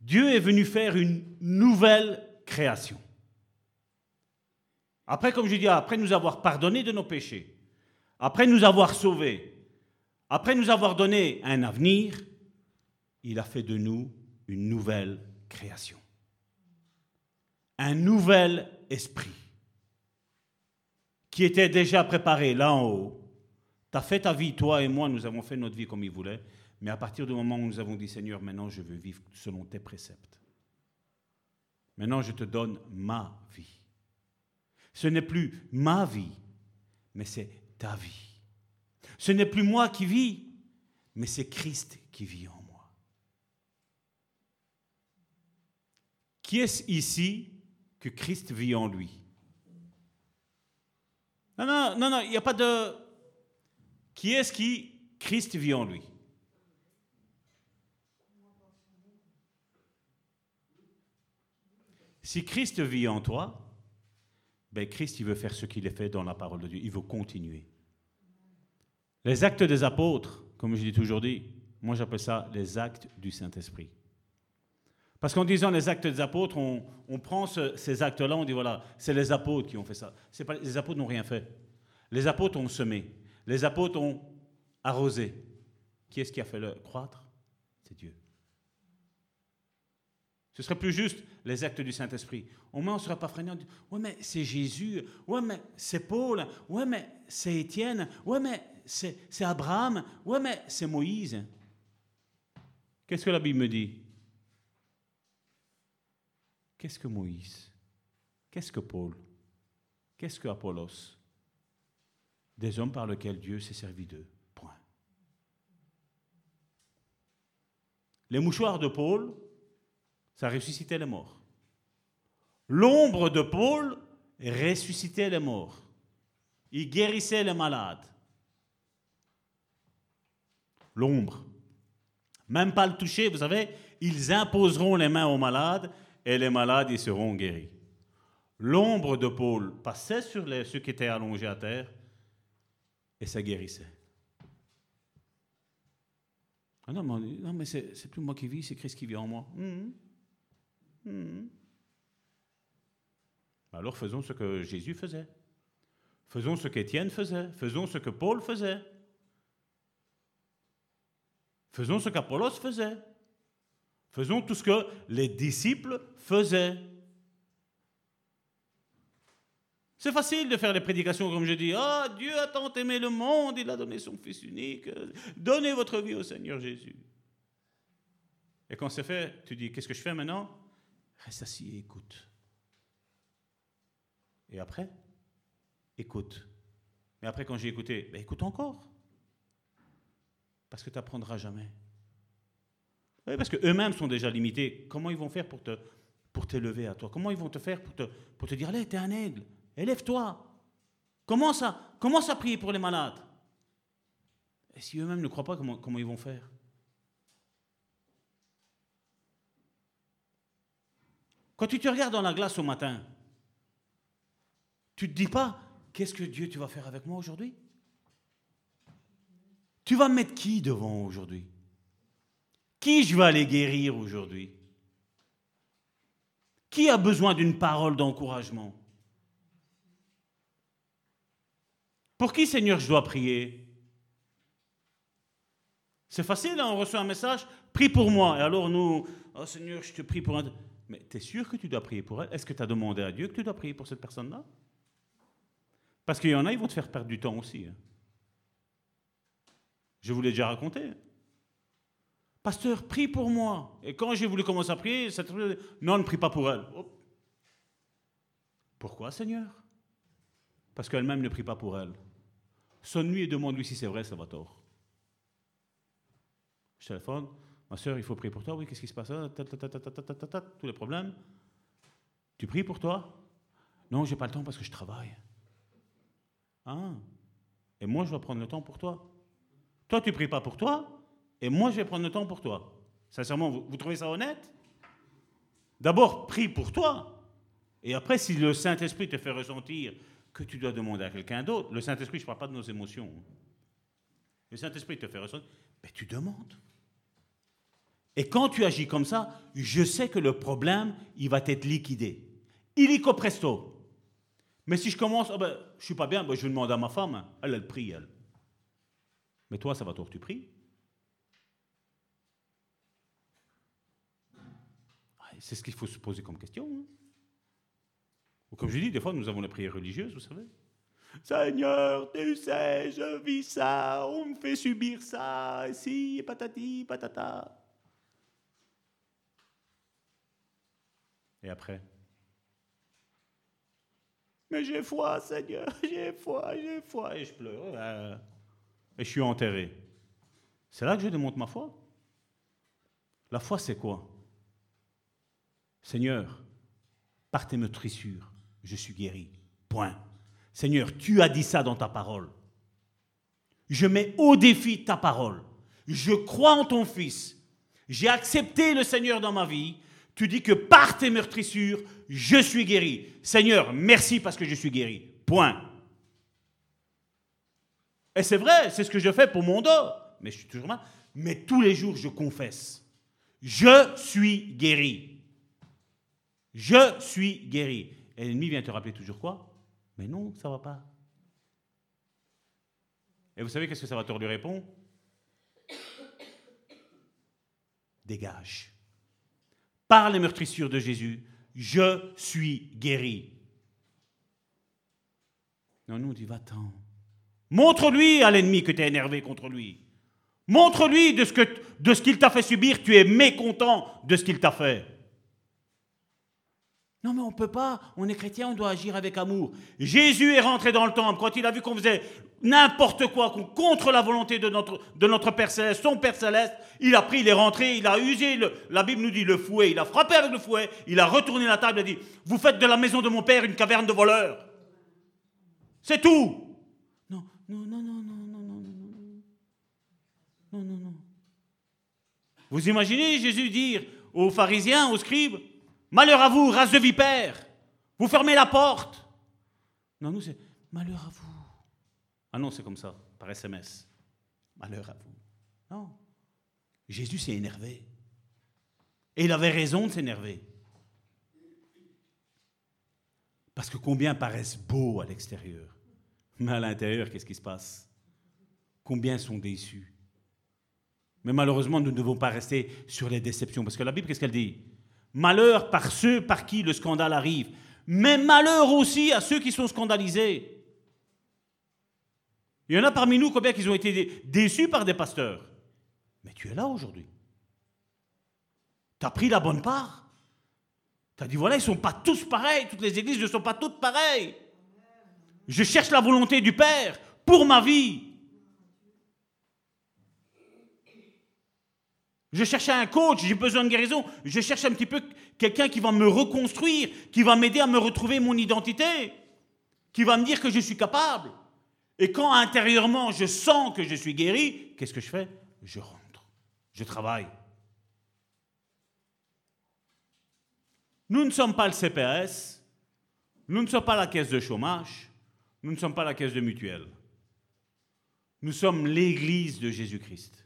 Dieu est venu faire une nouvelle création. Après, comme je dis, après nous avoir pardonné de nos péchés, après nous avoir sauvés, après nous avoir donné un avenir, il a fait de nous une nouvelle création. Un nouvel esprit qui était déjà préparé là en haut. Tu as fait ta vie, toi et moi, nous avons fait notre vie comme il voulait, mais à partir du moment où nous avons dit Seigneur, maintenant je veux vivre selon tes préceptes. Maintenant je te donne ma vie. Ce n'est plus ma vie, mais c'est ta vie. Ce n'est plus moi qui vis, mais c'est Christ qui vit en moi. Qui est-ce ici que Christ vit en lui? Non, non, non, non, il n'y a pas de... Qui est-ce qui Christ vit en lui? Si Christ vit en toi, ben Christ, il veut faire ce qu'il a fait dans la parole de Dieu. Il veut continuer. Les actes des apôtres, comme je dis toujours dit, moi j'appelle ça les actes du Saint-Esprit. Parce qu'en disant les actes des apôtres, on, prend ce- ces actes-là, on dit voilà, c'est les apôtres qui ont fait ça. Les apôtres n'ont rien fait. Les apôtres ont semé. Les apôtres ont arrosé. Qui est-ce qui a fait le croître? C'est Dieu. Ce serait plus juste les actes du Saint-Esprit. Au moins, on ne serait pas freiné. Ouais, mais c'est Jésus. Ouais, mais c'est Paul. Ouais, mais c'est Étienne. Ouais, mais c'est Abraham. Ouais, mais c'est Moïse. Qu'est-ce que la Bible me dit? Qu'est-ce que Moïse? Qu'est-ce que Paul? Qu'est-ce que Apollos? Des hommes par lesquels Dieu s'est servi d'eux. Point. Les mouchoirs de Paul, ça ressuscitait les morts. L'ombre de Paul ressuscitait les morts. Il guérissait les malades. L'ombre. Même pas le toucher, vous savez, ils imposeront les mains aux malades et les malades ils seront guéris. L'ombre de Paul passait sur ceux qui étaient allongés à terre et ça guérissait. Ah non, mais, c'est plus moi qui vis, c'est Christ qui vit en moi. Mhm. Mhm. Alors faisons ce que Jésus faisait. Faisons ce qu'Étienne faisait. Faisons ce que Paul faisait. Faisons ce qu'Apollos faisait. Faisons tout ce que les disciples faisaient. C'est facile de faire les prédications comme je dis. Ah, Dieu a tant aimé le monde, il a donné son Fils unique. Donnez votre vie au Seigneur Jésus. Et quand c'est fait, tu dis, qu'est-ce que je fais maintenant? Reste assis et écoute. Et après? Écoute. Mais après, quand j'ai écouté, ben, écoute encore. Parce que tu n'apprendras jamais. Oui, parce qu'eux-mêmes sont déjà limités. Comment ils vont faire pour te pour t'élever à toi? Comment ils vont te faire pour te, pour te dire, allez, t'es un aigle, élève-toi. Commence à, prier pour les malades. Et si eux-mêmes ne croient pas, comment, comment ils vont faire? Quand tu te regardes dans la glace au matin, tu ne te dis pas, qu'est-ce que Dieu tu vas faire avec moi aujourd'hui? Tu vas mettre qui devant aujourd'hui? Qui je vais aller guérir aujourd'hui? Qui a besoin d'une parole d'encouragement? Pour qui, Seigneur, je dois prier? C'est facile, hein, on reçoit un message, prie pour moi. Et alors nous, oh Seigneur, je te prie pour un... Mais tu es sûr que tu dois prier pour elle? Est-ce que tu as demandé à Dieu que tu dois prier pour cette personne-là? Parce qu'il y en a, ils vont te faire perdre du temps aussi. hein. Je vous l'ai déjà raconté. Pasteur, prie pour moi. Et quand j'ai voulu commencer à prier, cette personne non, ne prie pas pour elle. Hop. Pourquoi, Seigneur? Parce qu'elle-même ne prie pas pour elle. Sonne-lui et demande-lui si c'est vrai, Salvatore. Je téléphone. Ma soeur, il faut prier pour toi. Oui, qu'est-ce qui se passe? Tous les problèmes. Tu pries pour toi? Non, j'ai pas le temps parce que je travaille. Ah. Et moi, je dois prendre le temps pour toi. Toi, tu pries pas pour toi, et moi, je vais prendre le temps pour toi. Sincèrement, vous, vous trouvez ça honnête? D'abord, prie pour toi. Et après, si le Saint-Esprit te fait ressentir que tu dois demander à quelqu'un d'autre, le Saint-Esprit, je ne parle pas de nos émotions. Le Saint-Esprit te fait ressentir, mais tu demandes. Et quand tu agis comme ça, je sais que le problème, il va être liquidé. Illico presto. Mais si je commence, oh ben, je suis pas bien, ben, je vais demander à ma femme, elle, elle prie, elle. Mais toi, ça va toi, tu pries C'est ce qu'il faut se poser comme question. hein. Ou comme je dis, des fois, nous avons les prières religieuses, vous savez. Seigneur, tu sais, je vis ça, on me fait subir ça, si, patati, patata. Et après? Mais j'ai foi, Seigneur, <laughs> j'ai foi, j'ai foi. Et je pleure. euh, Et je suis enterré. C'est là que je démontre ma foi. La foi, c'est quoi? Seigneur, par tes meurtrissures, je suis guéri. Point. Seigneur, tu as dit ça dans ta parole. Je mets au défi ta parole. Je crois en ton Fils. J'ai accepté le Seigneur dans ma vie. Tu dis que par tes meurtrissures, je suis guéri. Seigneur, merci parce que je suis guéri. Point. Et c'est vrai, c'est ce que je fais pour mon dos. Mais je suis toujours mal. Mais tous les jours, je confesse. Je suis guéri. Je suis guéri. Et l'ennemi vient te rappeler toujours quoi? Mais non, ça va pas. Et vous savez qu'est-ce que Salvatore lui répond? Dégage. Par les meurtrissures de Jésus, je suis guéri. Non, nous, on dit, va-t'en. Montre-lui à l'ennemi que tu es énervé contre lui. Montre-lui de ce qu'il t'a fait subir, tu es mécontent de ce qu'il t'a fait. Non, mais on ne peut pas. On est chrétien, on doit agir avec amour. Jésus est rentré dans le temple quand il a vu qu'on faisait n'importe quoi, qu'on contre la volonté de notre, de notre Père Céleste, son Père Céleste. Il a pris, il est rentré, il a usé, le- la Bible nous dit le fouet, il a frappé avec le fouet, il a retourné la table et a dit Vous faites de la maison de mon Père une caverne de voleurs. C'est tout. Non, non, non, non, non, non, non, non, non. Non, non, non. Vous imaginez Jésus dire aux pharisiens, aux scribes Malheur à vous, race de vipères Vous fermez la porte Non, nous, c'est Malheur à vous. Ah non, c'est comme ça, par SMS. Malheur à vous. Non. Jésus s'est énervé. Et il avait raison de s'énerver. Parce que combien paraissent beaux à l'extérieur, mais à l'intérieur, qu'est-ce qui se passe? Combien sont déçus Mais malheureusement, nous ne devons pas rester sur les déceptions. Parce que la Bible, qu'est-ce qu'elle dit? Malheur par ceux par qui le scandale arrive. Mais malheur aussi à ceux qui sont scandalisés. Il y en a parmi nous combien qui ont été dé- déçus par des pasteurs. Mais tu es là aujourd'hui. Tu as pris la bonne part. Tu as dit, voilà, ils ne sont pas tous pareils. Toutes les églises ne sont pas toutes pareilles. Je cherche la volonté du Père pour ma vie. Je cherche un coach, j'ai besoin de guérison. Je cherche un petit peu quelqu'un qui va me reconstruire, qui va m'aider à me retrouver mon identité, qui va me dire que je suis capable. Et quand intérieurement je sens que je suis guéri, qu'est-ce que je fais? Je rentre, je travaille. Nous ne sommes pas le CPS, nous ne sommes pas la caisse de chômage, nous ne sommes pas la caisse de mutuelle. Nous sommes l'Église de Jésus-Christ,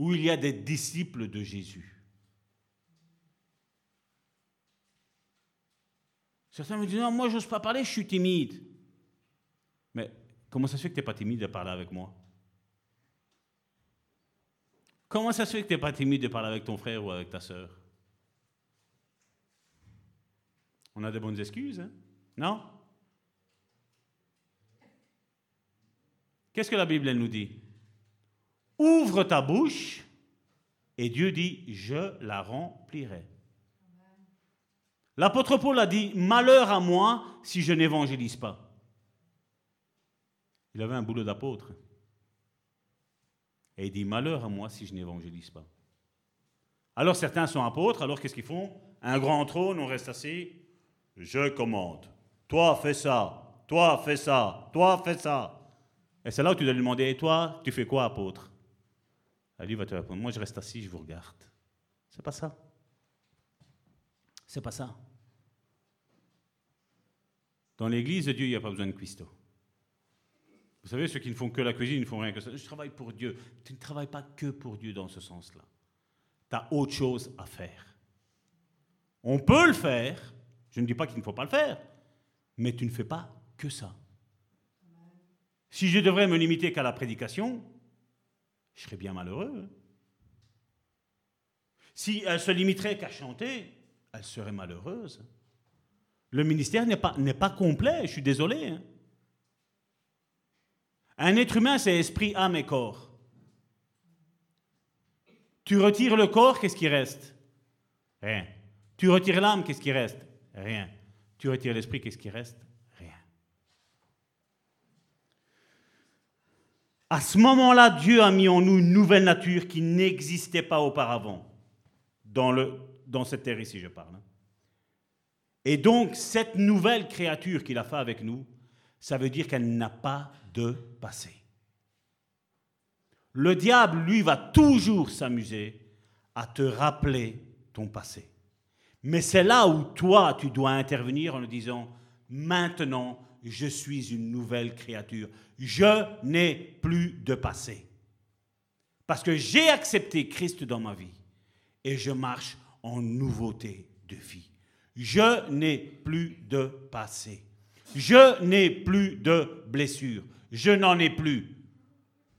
où il y a des disciples de Jésus. Certains me disent, non, moi, je n'ose pas parler, je suis timide. Mais comment ça se fait que tu n'es pas timide de parler avec moi? Comment ça se fait que tu n'es pas timide de parler avec ton frère ou avec ta sœur? On a de bonnes excuses, hein? Non? Qu'est-ce que la Bible elle nous dit? Ouvre ta bouche et Dieu dit Je la remplirai. L'apôtre Paul a dit Malheur à moi si je n'évangélise pas. Il avait un boulot d'apôtre. Et il dit, malheur à moi si je n'évangélise pas. Alors certains sont apôtres, alors qu'est-ce qu'ils font? Un grand trône, on reste assis. Je commande. Toi, fais ça. Toi, fais ça. Toi, fais ça. Et c'est là où tu dois lui demander, et toi, tu fais quoi, apôtre? Et lui va te répondre, moi je reste assis, je vous regarde. C'est pas ça. C'est pas ça. Dans l'église de Dieu, il n'y a pas besoin de cuistot. Vous savez, ceux qui ne font que la cuisine, ils ne font rien que ça. Je travaille pour Dieu. Tu ne travailles pas que pour Dieu dans ce sens-là. Tu as autre chose à faire. On peut le faire. Je ne dis pas qu'il ne faut pas le faire. Mais tu ne fais pas que ça. Si je devrais me limiter qu'à la prédication, je serais bien malheureux. Si elle se limiterait qu'à chanter, elle serait malheureuse. Le ministère n'est pas, n'est pas complet, je suis désolé. hein. Un être humain, c'est esprit, âme et corps. Tu retires le corps, qu'est-ce qui reste? Rien. Tu retires l'âme, qu'est-ce qui reste? Rien. Tu retires l'esprit, qu'est-ce qui reste Rien. À ce moment-là, Dieu a mis en nous une nouvelle nature qui n'existait pas auparavant. Dans, cette terre ici, je parle. hein. Et donc, cette nouvelle créature qu'il a fait avec nous, ça veut dire qu'elle n'a pas de passé. Le diable, lui, va toujours s'amuser à te rappeler ton passé. Mais c'est là où toi, tu dois intervenir en le disant, maintenant, je suis une nouvelle créature. Je n'ai plus de passé. Parce que j'ai accepté Christ dans ma vie et je marche en nouveauté de vie. Je n'ai plus de passé. Je n'ai plus de blessures. Je n'en ai plus.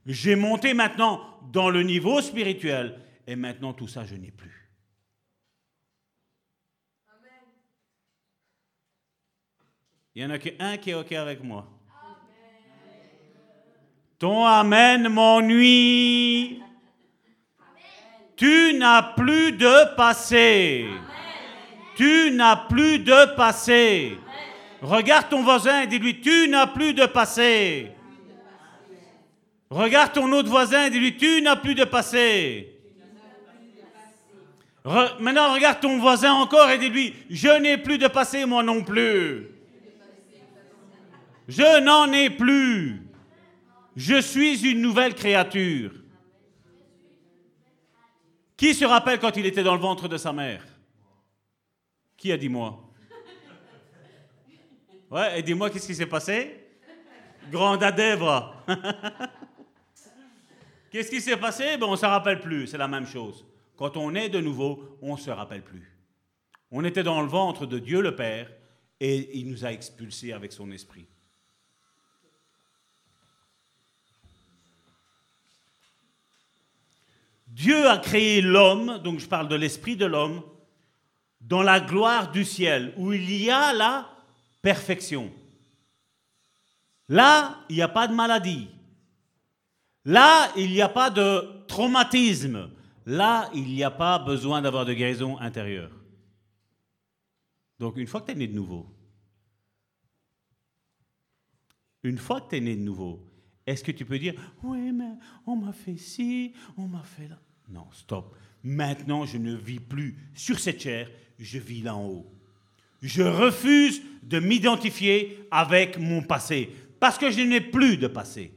J'ai monté maintenant dans le niveau spirituel et maintenant tout ça, je n'ai plus. Il n'y en a qu'un qui est OK avec moi. Ton Amen m'ennuie. Tu n'as plus de passé. Tu n'as plus de passé. Regarde ton voisin et dis-lui, tu n'as plus de passé. Regarde ton autre voisin et dis-lui, tu n'as plus de passé. Maintenant, regarde ton voisin encore et dis-lui, je n'ai plus de passé, moi non plus. Je n'en ai plus. Je suis une nouvelle créature. Qui se rappelle quand il était dans le ventre de sa mère? Qui a dit moi? Ouais, et dis-moi qu'est-ce qui s'est passé? Grande adèvre. <laughs> qu'est-ce qui s'est passé? Ben, On ne se rappelle plus, c'est la même chose. Quand on est de nouveau, on ne se rappelle plus. On était dans le ventre de Dieu le Père et il nous a expulsés avec son esprit. Dieu a créé l'homme, donc je parle de l'esprit de l'homme, dans la gloire du ciel, où il y a la perfection. Là, il n'y a pas de maladie. Là, il n'y a pas de traumatisme. Là, il n'y a pas besoin d'avoir de guérison intérieure. Donc, une fois que tu es né de nouveau, une fois que tu es né de nouveau, est-ce que tu peux dire, oui, mais on m'a fait ci, on m'a fait là? Non, stop. Maintenant, je ne vis plus sur cette chair, je vis là en haut. Je refuse de m'identifier avec mon passé, parce que je n'ai plus de passé.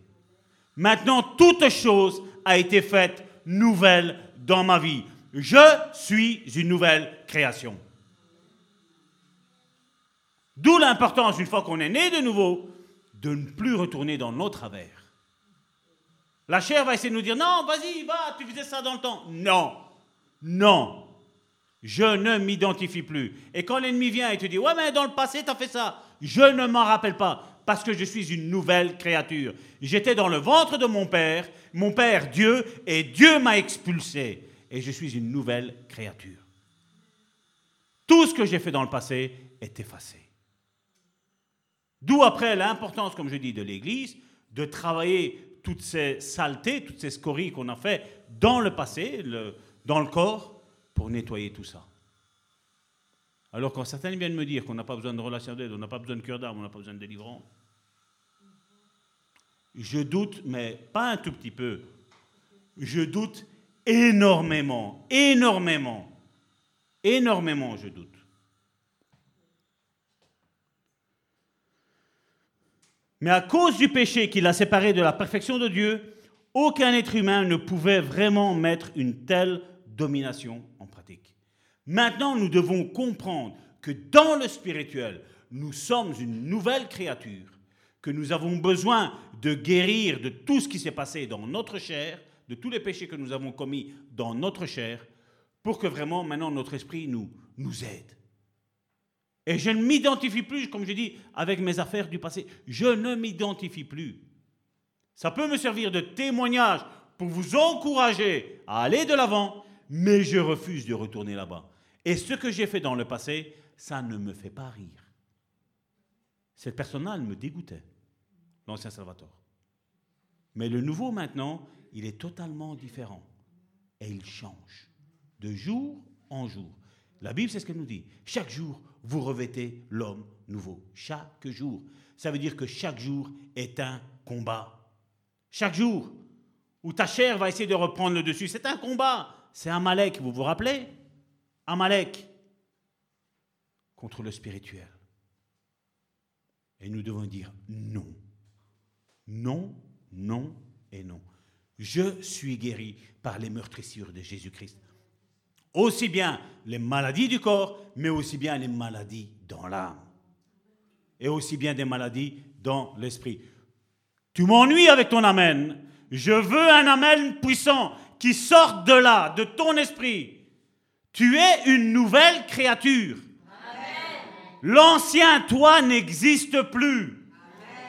Maintenant, toute chose a été faite nouvelle dans ma vie. Je suis une nouvelle création. D'où l'importance, une fois qu'on est né de nouveau, de ne plus retourner dans nos travers. La chair va essayer de nous dire, non, vas-y, va, tu faisais ça dans le temps. Non, non, je ne m'identifie plus. Et quand l'ennemi vient et te dit, ouais, mais dans le passé, tu as fait ça, je ne m'en rappelle pas, parce que je suis une nouvelle créature. J'étais dans le ventre de mon Père, mon Père Dieu, et Dieu m'a expulsé. Et je suis une nouvelle créature. Tout ce que j'ai fait dans le passé est effacé. D'où après l'importance, comme je dis, de l'Église, de travailler toutes ces saletés, toutes ces scories qu'on a fait dans le passé, dans le corps, pour nettoyer tout ça. Alors quand certains viennent me dire qu'on n'a pas besoin de relation d'aide, on n'a pas besoin de cœur d'âme, on n'a pas besoin de délivrance, Je doute, mais pas un tout petit peu. Je doute énormément, énormément, énormément, je doute. Mais à cause du péché qui l'a séparé de la perfection de Dieu, aucun être humain ne pouvait vraiment mettre une telle domination en pratique. Maintenant, nous devons comprendre que dans le spirituel, nous sommes une nouvelle créature, que nous avons besoin de guérir de tout ce qui s'est passé dans notre chair, de tous les péchés que nous avons commis dans notre chair, pour que vraiment maintenant notre esprit nous, nous aide. Et je ne m'identifie plus, comme je dis, avec mes affaires du passé. Je ne m'identifie plus. Ça peut me servir de témoignage pour vous encourager à aller de l'avant, mais je refuse de retourner là-bas. Et ce que j'ai fait dans le passé, ça ne me fait pas rire. Cette personne-là, elle me dégoûtait, l'ancien Salvatore. Mais le nouveau maintenant, il est totalement différent. Et il change de jour en jour. La Bible, c'est ce qu'elle nous dit. Chaque jour, vous revêtez l'homme nouveau. Chaque jour. Ça veut dire que chaque jour est un combat. Chaque jour où ta chair va essayer de reprendre le dessus, c'est un combat. C'est Amalek, vous vous rappelez? Amalek contre le spirituel. Et nous devons dire non. Non, non et non. Je suis guéri par les meurtrissures de Jésus-Christ. Aussi bien les maladies du corps, mais aussi bien les maladies dans l'âme. Et aussi bien des maladies dans l'esprit. Tu m'ennuies avec ton Amen. Je veux un Amen puissant qui sorte de là, de ton esprit. Tu es une nouvelle créature. L'ancien toi n'existe plus.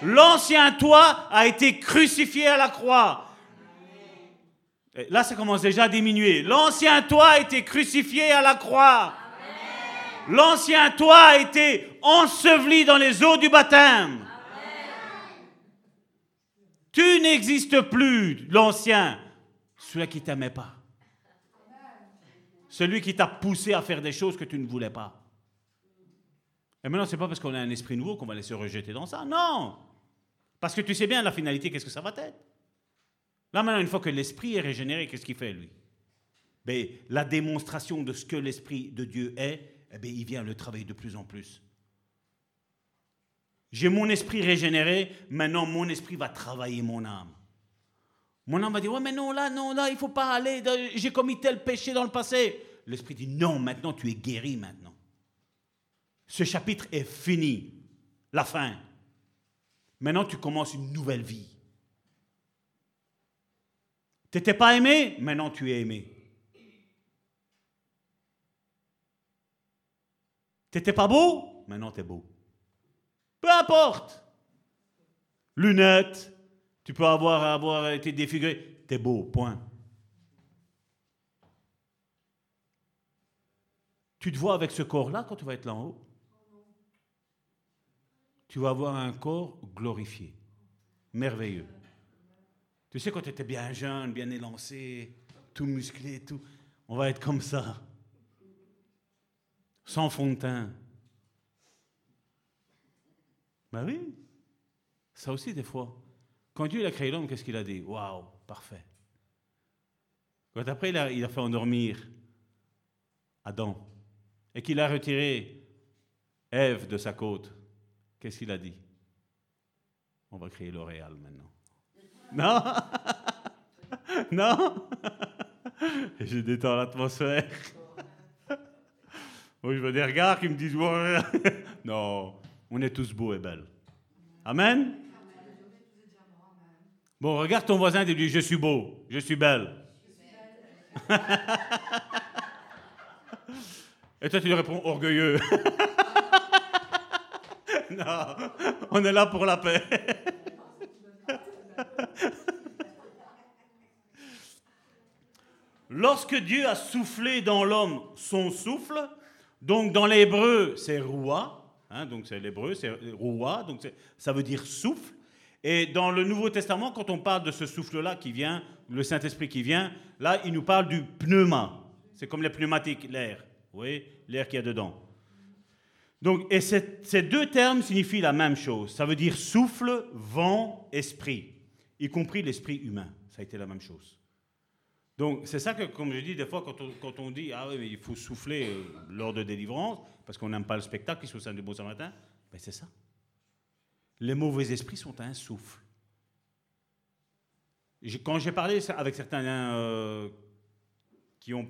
L'ancien toi a été crucifié à la croix. Là, ça commence déjà à diminuer. L'ancien toi a été crucifié à la croix. L'ancien toi a été enseveli dans les eaux du baptême. Tu n'existes plus, l'ancien, celui qui t'aimait pas. Celui qui t'a poussé à faire des choses que tu ne voulais pas. Et maintenant, ce n'est pas parce qu'on a un esprit nouveau qu'on va laisser rejeter dans ça. Non Parce que tu sais bien la finalité, qu'est-ce que ça va être? Là, maintenant, une fois que l'esprit est régénéré, qu'est-ce qu'il fait, lui? Ben, La démonstration de ce que l'esprit de Dieu est, eh bien, il vient le travailler de plus en plus. J'ai mon esprit régénéré, maintenant mon esprit va travailler mon âme. Mon âme va dire, ouais, mais non, là, non, là, il ne faut pas aller, j'ai commis tel péché dans le passé. L'esprit dit, non, maintenant tu es guéri maintenant. Ce chapitre est fini. La fin. Maintenant, tu commences une nouvelle vie. Tu n'étais pas aimé, maintenant tu es aimé. Tu n'étais pas beau, maintenant tu es beau. Peu importe. Lunettes, tu peux avoir, avoir été défiguré, tu es beau, point. Tu te vois avec ce corps-là quand tu vas être là en haut? Tu vas avoir un corps glorifié, merveilleux. Tu sais, quand tu étais bien jeune, bien élancé, tout musclé, tout, on va être comme ça, sans fond de teint. Ben oui, ça aussi des fois. Quand Dieu a créé l'homme, qu'est-ce qu'il a dit? Waouh, parfait. Quand après il a, il a fait endormir Adam et qu'il a retiré Ève de sa côte, Qu'est-ce qu'il a dit? On va créer L'Oréal maintenant. Non <laughs> Non Je détends l'atmosphère. Oui, je veux des regards qui me disent Non, on est tous beaux et belles. Amen Bon, regarde ton voisin et dis Je suis beau, je suis belle. <laughs> et toi, tu lui réponds Orgueilleux. <laughs> non, on est là pour la paix. Lorsque Dieu a soufflé dans l'homme son souffle, donc dans l'hébreu c'est roua, hein, donc c'est l'hébreu, c'est roua, donc ça veut dire souffle. Et dans le Nouveau Testament, quand on parle de ce souffle-là qui vient, le Saint-Esprit qui vient, là il nous parle du pneuma. C'est comme les pneumatiques, l'air, vous voyez, l'air qu'il y a dedans. Donc, et ces deux termes signifient la même chose. Ça veut dire souffle, vent, esprit. y compris l'esprit humain. Ça a été la même chose. Donc, c'est ça que, comme je dis, des fois, quand on, dit Ah oui, mais il faut souffler euh, lors de délivrance, parce qu'on n'aime pas le spectacle qui se sein du Bon Samaritain, ben c'est ça. Les mauvais esprits sont un souffle. Quand j'ai parlé avec certains euh, qui, ont,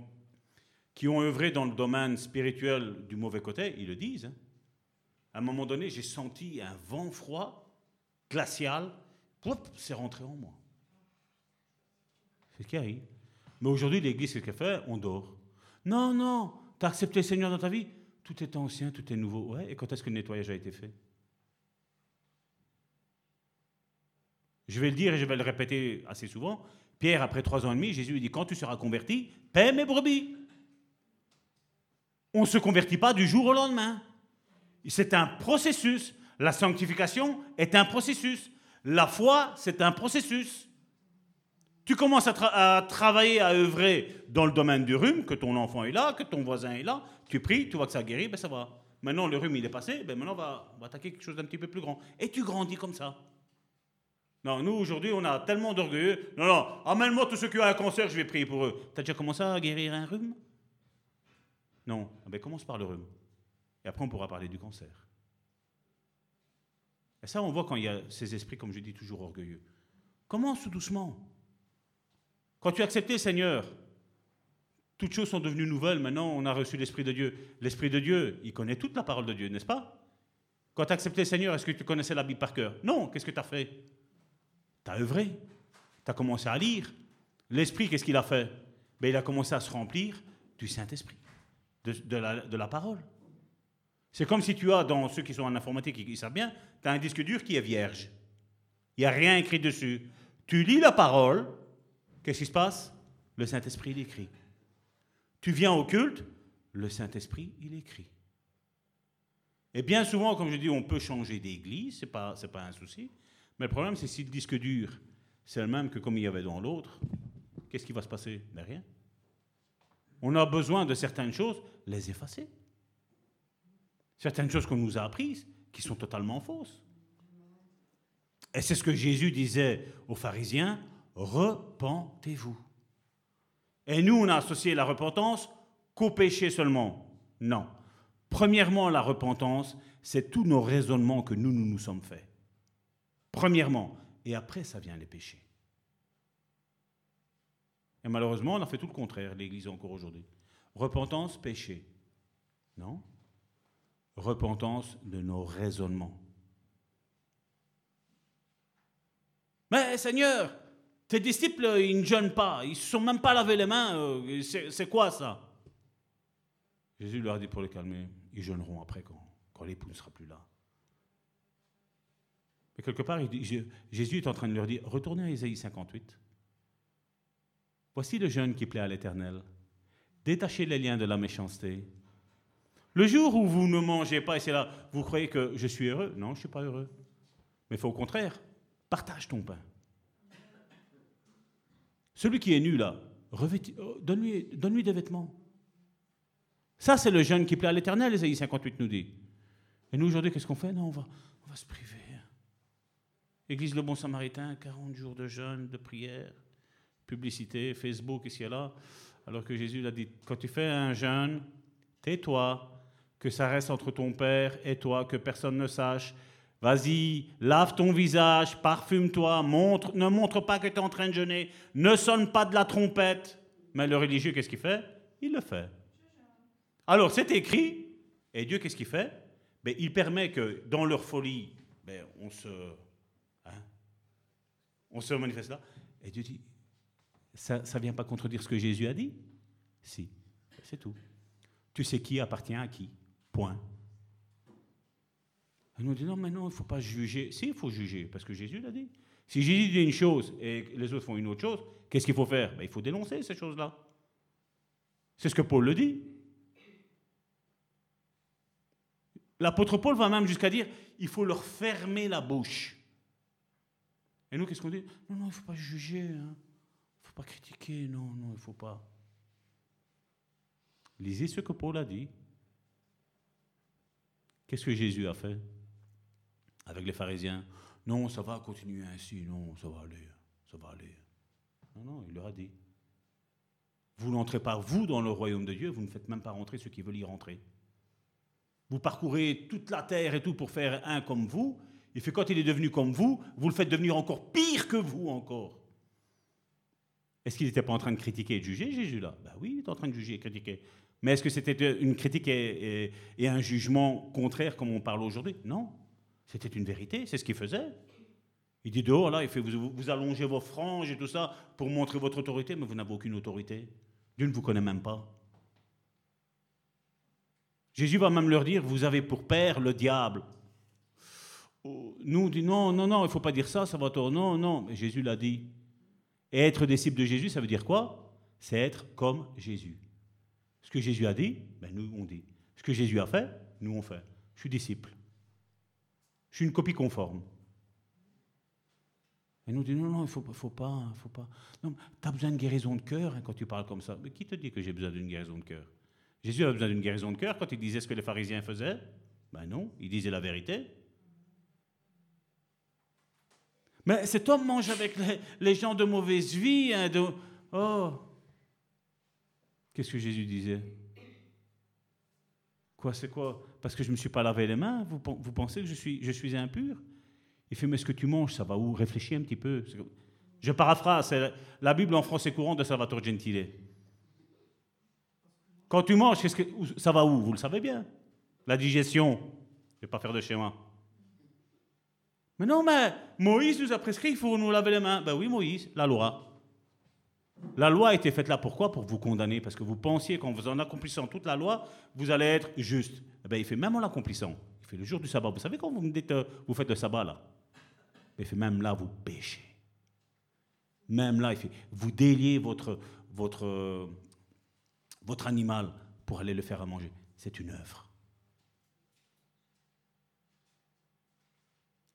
qui ont œuvré dans le domaine spirituel du mauvais côté, ils le disent. hein. À un moment donné, j'ai senti un vent froid, glacial, c'est rentré en moi. C'est ce qui arrive. Mais aujourd'hui, l'Église, qu'est-ce qu'elle fait? On dort. Non, non, tu as accepté le Seigneur dans ta vie? Tout est ancien, tout est nouveau. Ouais, et quand est-ce que le nettoyage a été fait? Je vais le dire et je vais le répéter assez souvent. Pierre, après trois ans et demi, Jésus lui dit Quand tu seras converti, paie mes brebis. On ne se convertit pas du jour au lendemain. C'est un processus. La sanctification est un processus. La foi, c'est un processus. Tu commences à, tra- à travailler, à œuvrer dans le domaine du rhume, que ton enfant est là, que ton voisin est là, tu pries, tu vois que ça guérit, ben ça va. Maintenant, le rhume, il est passé, ben maintenant, on va, attaquer quelque chose d'un petit peu plus grand. Et tu grandis comme ça. Non, nous, aujourd'hui, on a tellement d'orgueilleux. Non, non, amène-moi tous ceux qui ont un cancer, je vais prier pour eux. Tu as déjà commencé à guérir un rhume? Non. Ah ben, commence par le rhume. Et après, on pourra parler du cancer. Et ça, on voit quand il y a ces esprits, comme je dis, toujours orgueilleux. Commence doucement. Quand tu as accepté Seigneur, toutes choses sont devenues nouvelles. Maintenant, on a reçu l'Esprit de Dieu. L'Esprit de Dieu, il connaît toute la parole de Dieu, n'est-ce pas? Quand tu as accepté Seigneur, est-ce que tu connaissais la Bible par cœur? Non. Qu'est-ce que tu as fait? Tu as œuvré. Tu as commencé à lire. L'Esprit, qu'est-ce qu'il a fait? Ben, Il a commencé à se remplir du Saint-Esprit, de, la, parole. C'est comme si tu as, dans ceux qui sont en informatique, ils savent bien, tu as un disque dur qui est vierge. Il n'y a rien écrit dessus. Tu lis la parole, qu'est-ce qui se passe? Le Saint-Esprit, il écrit. Tu viens au culte, le Saint-Esprit, il écrit. Et bien souvent, comme je dis, on peut changer d'église, ce n'est pas, pas un souci. Mais le problème, c'est si le disque dur, c'est le même que comme il y avait dans l'autre, qu'est-ce qui va se passer rien. On a besoin de certaines choses, les effacer. Certaines choses qu'on nous a apprises, qui sont totalement fausses. Et c'est ce que Jésus disait aux pharisiens, repentez-vous. Et nous, on a associé la repentance qu'au péché seulement. Non. Premièrement, la repentance, c'est tous nos raisonnements que nous, nous nous sommes faits. Premièrement. Et après, ça vient les péchés. Et malheureusement, on a fait tout le contraire, l'Église encore aujourd'hui. Repentance, péché. Non. Repentance de nos raisonnements. Mais Seigneur, tes disciples, ils ne jeûnent pas, ils ne se sont même pas lavé les mains, euh, c'est quoi ça? Jésus leur dit pour les calmer, ils jeûneront après quand, quand l'époux ne sera plus là. Mais quelque part, Jésus est en train de leur dire, retournez à Ésaïe 58. Voici le jeûne qui plaît à l'Éternel. Détachez les liens de la méchanceté. Le jour où vous ne mangez pas, et c'est là, vous croyez que je suis heureux? Non, je ne suis pas heureux. Mais il faut au contraire, partage ton pain. Celui qui est nu là, euh, donne-lui donne-lui des vêtements. Ça, c'est le jeûne qui plaît à l'Éternel, Ésaïe 58 nous dit. Et nous, aujourd'hui, qu'est-ce qu'on fait? Non, on va, on va se priver. Église Le Bon Samaritain, 40 jours de jeûne, de prière, publicité, Facebook, ici et là. Alors que Jésus l'a dit, quand tu fais un jeûne, tais-toi, que ça reste entre ton Père et toi, que personne ne sache. Vas-y, lave ton visage, parfume-toi, ne montre pas que tu es en train de jeûner, ne sonne pas de la trompette. Mais le religieux, qu'est-ce qu'il fait? Il le fait. Alors, c'est écrit, et Dieu, qu'est-ce qu'il fait? Ben, Il permet que dans leur folie, ben, on, se, hein, on se manifeste là. Et Dieu dit, ça ne vient pas contredire ce que Jésus a dit? Si, c'est tout. Tu sais qui appartient à qui? Point. Elle nous dit non, mais non, il ne faut pas juger. Si, il faut juger, parce que Jésus l'a dit. Si Jésus dit une chose et les autres font une autre chose, qu'est-ce qu'il faut faire? Ben, Il faut dénoncer ces choses-là. C'est ce que Paul le dit. L'apôtre Paul va même jusqu'à dire il faut leur fermer la bouche. Et nous, qu'est-ce qu'on dit? Non, non, il ne faut pas juger, il ne faut pas critiquer, non, non, il ne faut pas. Lisez ce que Paul a dit. Qu'est-ce que Jésus a fait? Avec les pharisiens Non, ça va continuer ainsi, non, ça va aller. ça va aller. Non, non, il leur a dit. Vous n'entrez pas, vous, dans le royaume de Dieu, vous ne faites même pas rentrer ceux qui veulent y rentrer. Vous parcourez toute la terre et tout pour faire un comme vous. Et fait quand il est devenu comme vous, vous le faites devenir encore pire que vous encore. Est-ce qu'il n'était pas en train de critiquer et de juger Jésus là? Ben oui, il est en train de juger et critiquer. Mais est-ce que c'était une critique et, un jugement contraire comme on parle aujourd'hui? Non. C'était une vérité, c'est ce qu'il faisait. Il dit dehors, là, il fait, vous, vous, allongez vos franges et tout ça pour montrer votre autorité, mais vous n'avez aucune autorité. Dieu ne vous connaît même pas. Jésus va même leur dire, vous avez pour père le diable. Oh, nous, on dit non, non, non, il ne faut pas dire ça, ça va tort. Non, non, mais Jésus l'a dit. Et être disciple de Jésus, ça veut dire quoi? C'est être comme Jésus. Ce que Jésus a dit, ben nous on dit. Ce que Jésus a fait, nous on fait. Je suis disciple. Je suis une copie conforme. Et nous dit non, non, il faut, faut, pas, faut pas. Non, tu as besoin de guérison de cœur hein, quand tu parles comme ça. Mais qui te dit que j'ai besoin d'une guérison de cœur? Jésus a besoin d'une guérison de cœur quand il disait ce que les pharisiens faisaient? Ben non, il disait la vérité. Mais cet homme mange avec les, gens de mauvaise vie. Hein. Oh Qu'est-ce que Jésus disait? Quoi, c'est quoi? Parce que je ne me suis pas lavé les mains, vous, pensez que je suis, impur? Il fait, mais ce que tu manges, ça va où? Réfléchis un petit peu. Je paraphrase, c'est la Bible en français courant de Salvatore Gentile. Quand tu manges, ça va où? Vous le savez bien. La digestion. Je ne vais pas faire de schéma. Mais non, mais Moïse nous a prescrit qu'il faut nous laver les mains. Ben oui, Moïs, la loi. La loi a été faite là pourquoi? Pour vous condamner, parce que vous pensiez qu'en vous en accomplissant toute la loi, vous allez être juste. Eh ben, il fait même en l'accomplissant. Il fait le jour du sabbat. Vous savez quand vous me dites, euh, vous faites le sabbat là? Il fait même là, vous péchez. Même là, il fait, vous déliez votre, votre, votre animal pour aller le faire à manger. C'est une œuvre.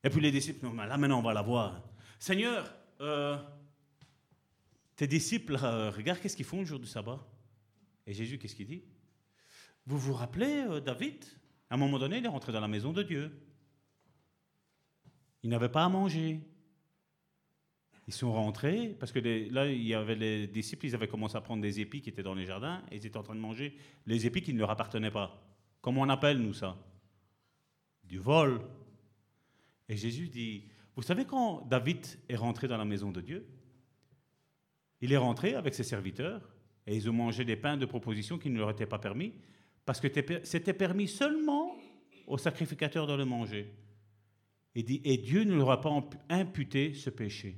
Et puis les disciples, non, là maintenant on va la voir. Seigneur, euh, tes disciples, euh, regarde qu'est-ce qu'ils font le jour du sabbat. Et Jésus, qu'est-ce qu'il dit? Vous vous rappelez euh, David? À un moment donné, il est rentré dans la maison de Dieu. Il n'avait pas à manger. Ils sont rentrés, parce que là, il y avait les disciples, ils avaient commencé à prendre des épis qui étaient dans les jardins, et ils étaient en train de manger les épis qui ne leur appartenaient pas. Comment on appelle, nous, ça? Du vol. Et Jésus dit, vous savez quand David est rentré dans la maison de Dieu Il est rentré avec ses serviteurs et ils ont mangé des pains de proposition qui ne leur étaient pas permis parce que c'était permis seulement aux sacrificateurs de le manger. Et, dit, et Dieu ne leur a pas imputé ce péché.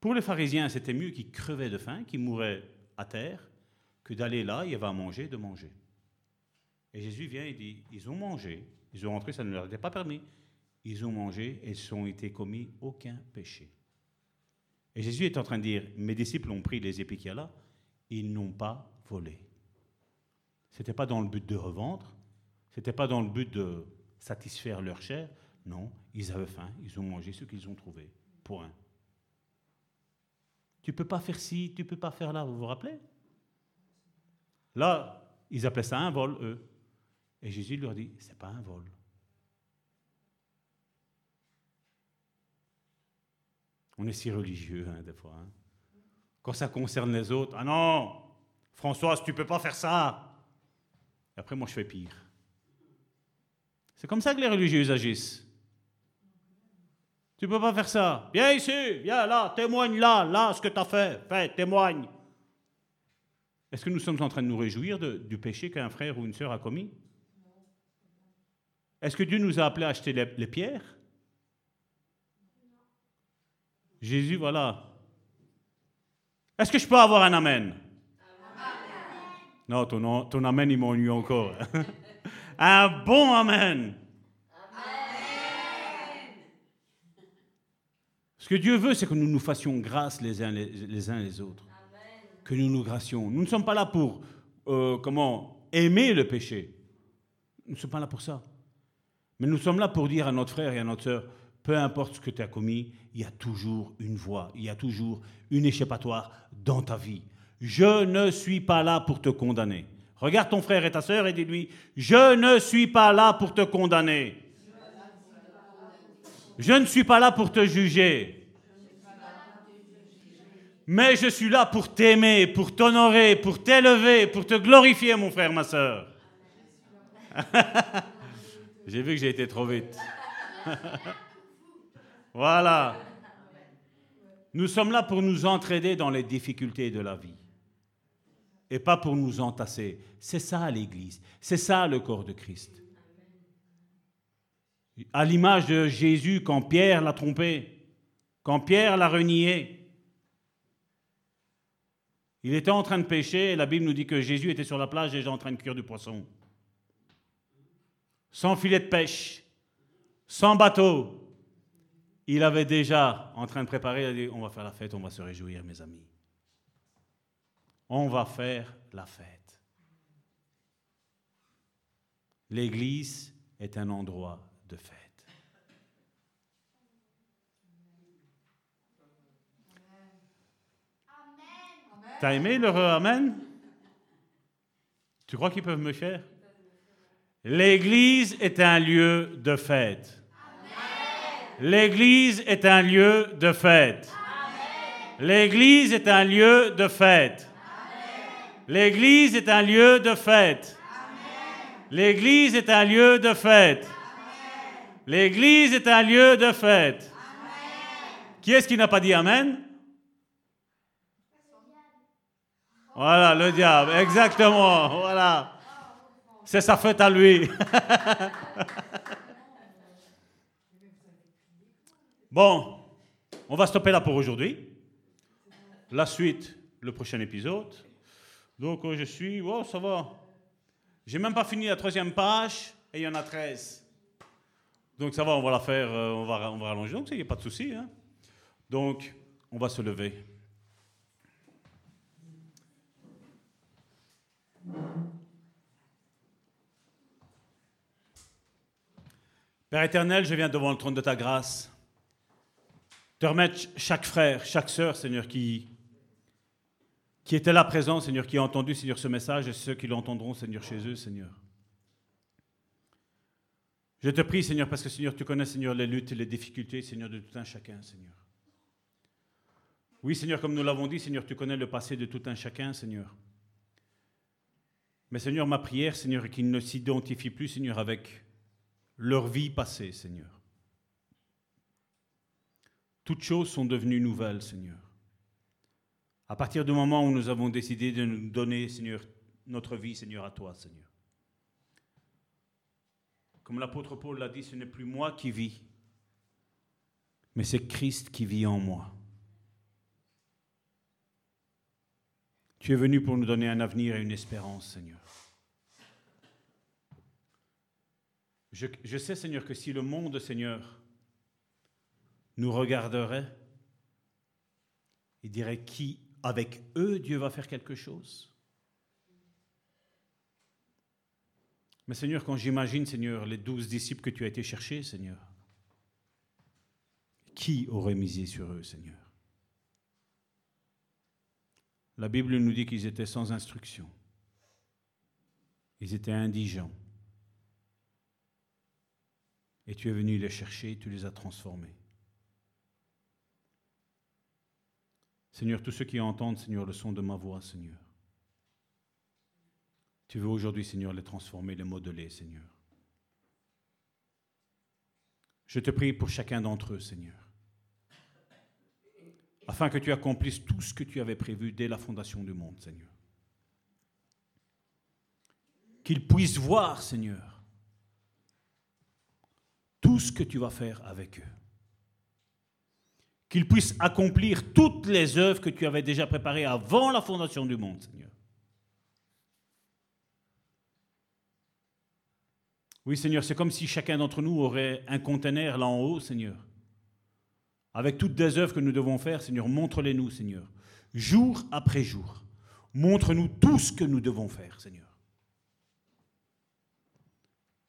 Pour les pharisiens, c'était mieux qu'ils crevaient de faim, qu'ils mouraient à terre, que d'aller là, il à manger, de manger. Et Jésus vient et dit, ils ont mangé, ils ont rentré, ça ne leur était pas permis. Ils ont mangé et ils n'ont été commis aucun péché. Et Jésus est en train de dire, mes disciples ont pris les épis là, ils n'ont pas volé. Ce n'était pas dans le but de revendre, ce n'était pas dans le but de satisfaire leur chair, non, ils avaient faim, ils ont mangé ce qu'ils ont trouvé. Point. Tu ne peux pas faire ci, tu ne peux pas faire là, vous vous rappelez? Là, ils appelaient ça un vol, eux. Et Jésus leur dit, ce n'est pas un vol. On est si religieux, hein, des fois. Hein. Quand ça concerne les autres, ah non, Françoise, tu peux pas faire ça. Après, moi, je fais pire. C'est comme ça que les religieux agissent. Tu peux pas faire ça. Viens ici, viens là, témoigne là, là, ce que tu as fait. Fais, témoigne. Est-ce que nous sommes en train de nous réjouir du péché qu'un frère ou une sœur a commis? Est-ce que Dieu nous a appelés à acheter les, pierres? Jésus, voilà. Est-ce que je peux avoir un amen, Non, ton, ton amen, il m'ennuie encore. <laughs> un bon amen. Ce que Dieu veut, c'est que nous nous fassions grâce les uns les, uns les autres. Que nous nous gracions. Nous ne sommes pas là pour, euh, comment, aimer le péché. Nous ne sommes pas là pour ça. Mais nous sommes là pour dire à notre frère et à notre sœur, peu importe ce que tu as commis, il y a toujours une voie, il y a toujours une échappatoire dans ta vie. Je ne suis pas là pour te condamner. Regarde ton frère et ta sœur et dis-lui, je ne suis pas là pour te condamner. Je ne suis pas là pour te juger. Mais je suis là pour t'aimer, pour t'honorer, pour t'élever, pour te glorifier, mon frère, ma soeur. <laughs> j'ai vu que j'ai été trop vite. <laughs> voilà. Nous sommes là pour nous entraider dans les difficultés de la vie. Et pas pour nous entasser. C'est ça l'Église. C'est ça le corps de Christ. À l'image de Jésus quand Pierre l'a trompé, quand Pierre l'a renié. Il était en train de pêcher et la Bible nous dit que Jésus était sur la plage déjà en train de cuire du poisson. Sans filet de pêche, sans bateau. Il avait déjà en train de préparer, il a dit, on va faire la fête, on va se réjouir, mes amis. On va faire la fête. L'Église est un endroit de fête. T'as aimé leur Amen? Tu crois qu'ils peuvent me faire? L'Église est un lieu de fête. L'Église est un lieu de fête. L'Église est un lieu de fête. L'Église est un lieu de fête. L'Église est un lieu de fête. L'Église est un lieu de fête. Qui est-ce qui n'a pas dit Amen? Voilà, le diable, exactement, voilà. C'est sa fête à lui. <laughs> bon, on va stopper là pour aujourd'hui. La suite, le prochain épisode. Donc euh, je suis, oh ça va. J'ai même pas fini la troisième page et il y en a 13. Donc ça va, on va la faire, euh, on, va, on va rallonger, donc il n'y a pas de souci. Hein. Donc on va se lever. Père éternel, je viens devant le trône de ta grâce, te remettre chaque frère, chaque sœur, Seigneur, qui, qui était là présent, Seigneur, qui a entendu, Seigneur, ce message, et ceux qui l'entendront, Seigneur, chez eux, Seigneur. Je te prie, Seigneur, parce que, Seigneur, tu connais, Seigneur, les luttes et les difficultés, Seigneur, de tout un chacun, Seigneur. Oui, Seigneur, comme nous l'avons dit, Seigneur, tu connais le passé de tout un chacun, Seigneur. Mais, Seigneur, ma prière, Seigneur, est qu'ils ne s'identifient plus, Seigneur, avec leur vie passée, Seigneur. Toutes choses sont devenues nouvelles, Seigneur. À partir du moment où nous avons décidé de nous donner, Seigneur, notre vie, Seigneur, à toi, Seigneur. Comme l'apôtre Paul l'a dit, ce n'est plus moi qui vis, mais c'est Christ qui vit en moi. Tu es venu pour nous donner un avenir et une espérance, Seigneur. Je, sais, Seigneur, que si le monde, Seigneur, nous regarderait, il dirait qui, avec eux, Dieu va faire quelque chose? Mais Seigneur, quand j'imagine, Seigneur, les douze disciples que tu as été chercher, Seigneur, qui aurait misé sur eux, Seigneur? La Bible nous dit qu'ils étaient sans instruction. Ils étaient indigents. Et tu es venu les chercher, tu les as transformés. Seigneur, tous ceux qui entendent, Seigneur, le son de ma voix, Seigneur. Tu veux aujourd'hui, Seigneur, les transformer, les modeler, Seigneur. Je te prie pour chacun d'entre eux, Seigneur, afin que tu accomplisses tout ce que tu avais prévu dès la fondation du monde, Seigneur. Qu'ils puissent voir, Seigneur, tout ce que tu vas faire avec eux. Qu'ils puissent accomplir toutes les œuvres que tu avais déjà préparées avant la fondation du monde, Seigneur. Oui, Seigneur, c'est comme si chacun d'entre nous aurait un conteneur là en haut, Seigneur. Avec toutes les œuvres que nous devons faire, Seigneur, montre-les-nous, Seigneur. Jour après jour. Montre-nous tout ce que nous devons faire, Seigneur.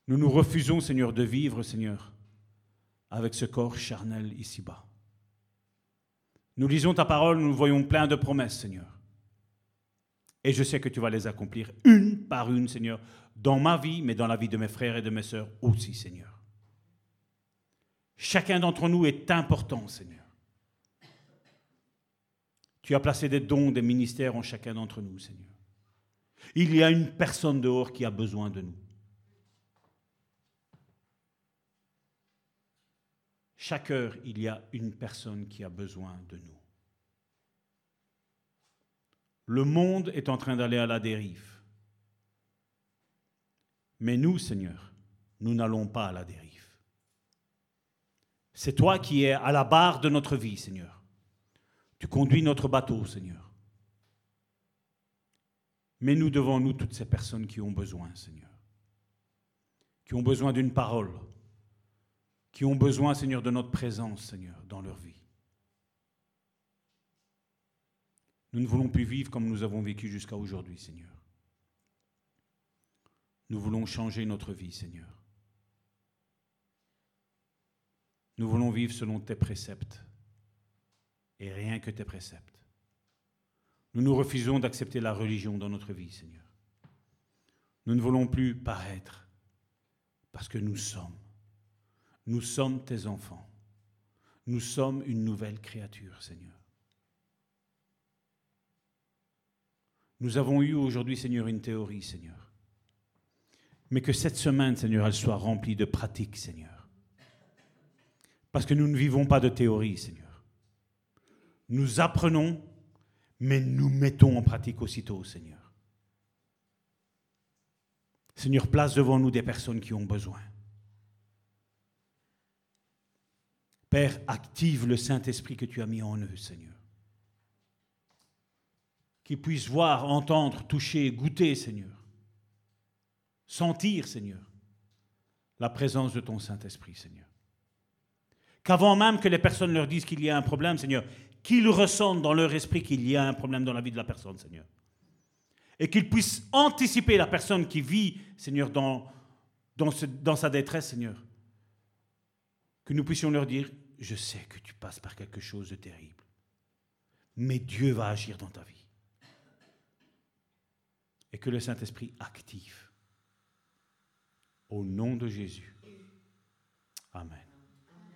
Nous nous refusons, Seigneur, de vivre, Seigneur, avec ce corps charnel ici-bas. Nous lisons ta parole, nous voyons plein de promesses, Seigneur. Et je sais que tu vas les accomplir une par une, Seigneur, dans ma vie, mais dans la vie de mes frères et de mes sœurs aussi, Seigneur. Chacun d'entre nous est important, Seigneur. Tu as placé des dons, des ministères en chacun d'entre nous, Seigneur. Il y a une personne dehors qui a besoin de nous. Chaque heure, il y a une personne qui a besoin de nous. Le monde est en train d'aller à la dérive. Mais nous, Seigneur, nous n'allons pas à la dérive. C'est toi qui es à la barre de notre vie, Seigneur. Tu conduis notre bateau, Seigneur. Mais nous devons, nous, toutes ces personnes qui ont besoin, Seigneur. Qui ont besoin d'une parole. Qui ont besoin, Seigneur, de notre présence, Seigneur, dans leur vie. Nous ne voulons plus vivre comme nous avons vécu jusqu'à aujourd'hui, Seigneur. Nous voulons changer notre vie, Seigneur. Nous voulons vivre selon tes préceptes et rien que tes préceptes. Nous nous refusons d'accepter la religion dans notre vie, Seigneur. Nous ne voulons plus paraître parce que nous sommes. Nous sommes tes enfants. Nous sommes une nouvelle créature, Seigneur. Nous avons eu aujourd'hui, Seigneur, une théorie, Seigneur. Mais que cette semaine, Seigneur, elle soit remplie de pratiques, Seigneur. Parce que nous ne vivons pas de théorie, Seigneur. Nous apprenons, mais nous mettons en pratique aussitôt, Seigneur. Seigneur, place devant nous des personnes qui ont besoin. Père, active le Saint-Esprit que tu as mis en eux, Seigneur qu'ils puissent voir, entendre, toucher, goûter, Seigneur. Sentir, Seigneur, la présence de ton Saint-Esprit, Seigneur. Qu'avant même que les personnes leur disent qu'il y a un problème, Seigneur, qu'ils ressentent dans leur esprit qu'il y a un problème dans la vie de la personne, Seigneur. Et qu'ils puissent anticiper la personne qui vit, Seigneur, dans, dans, dans sa détresse, Seigneur. Que nous puissions leur dire, je sais que tu passes par quelque chose de terrible, mais Dieu va agir dans ta vie et que le Saint-Esprit active. Au nom de Jésus. Amen.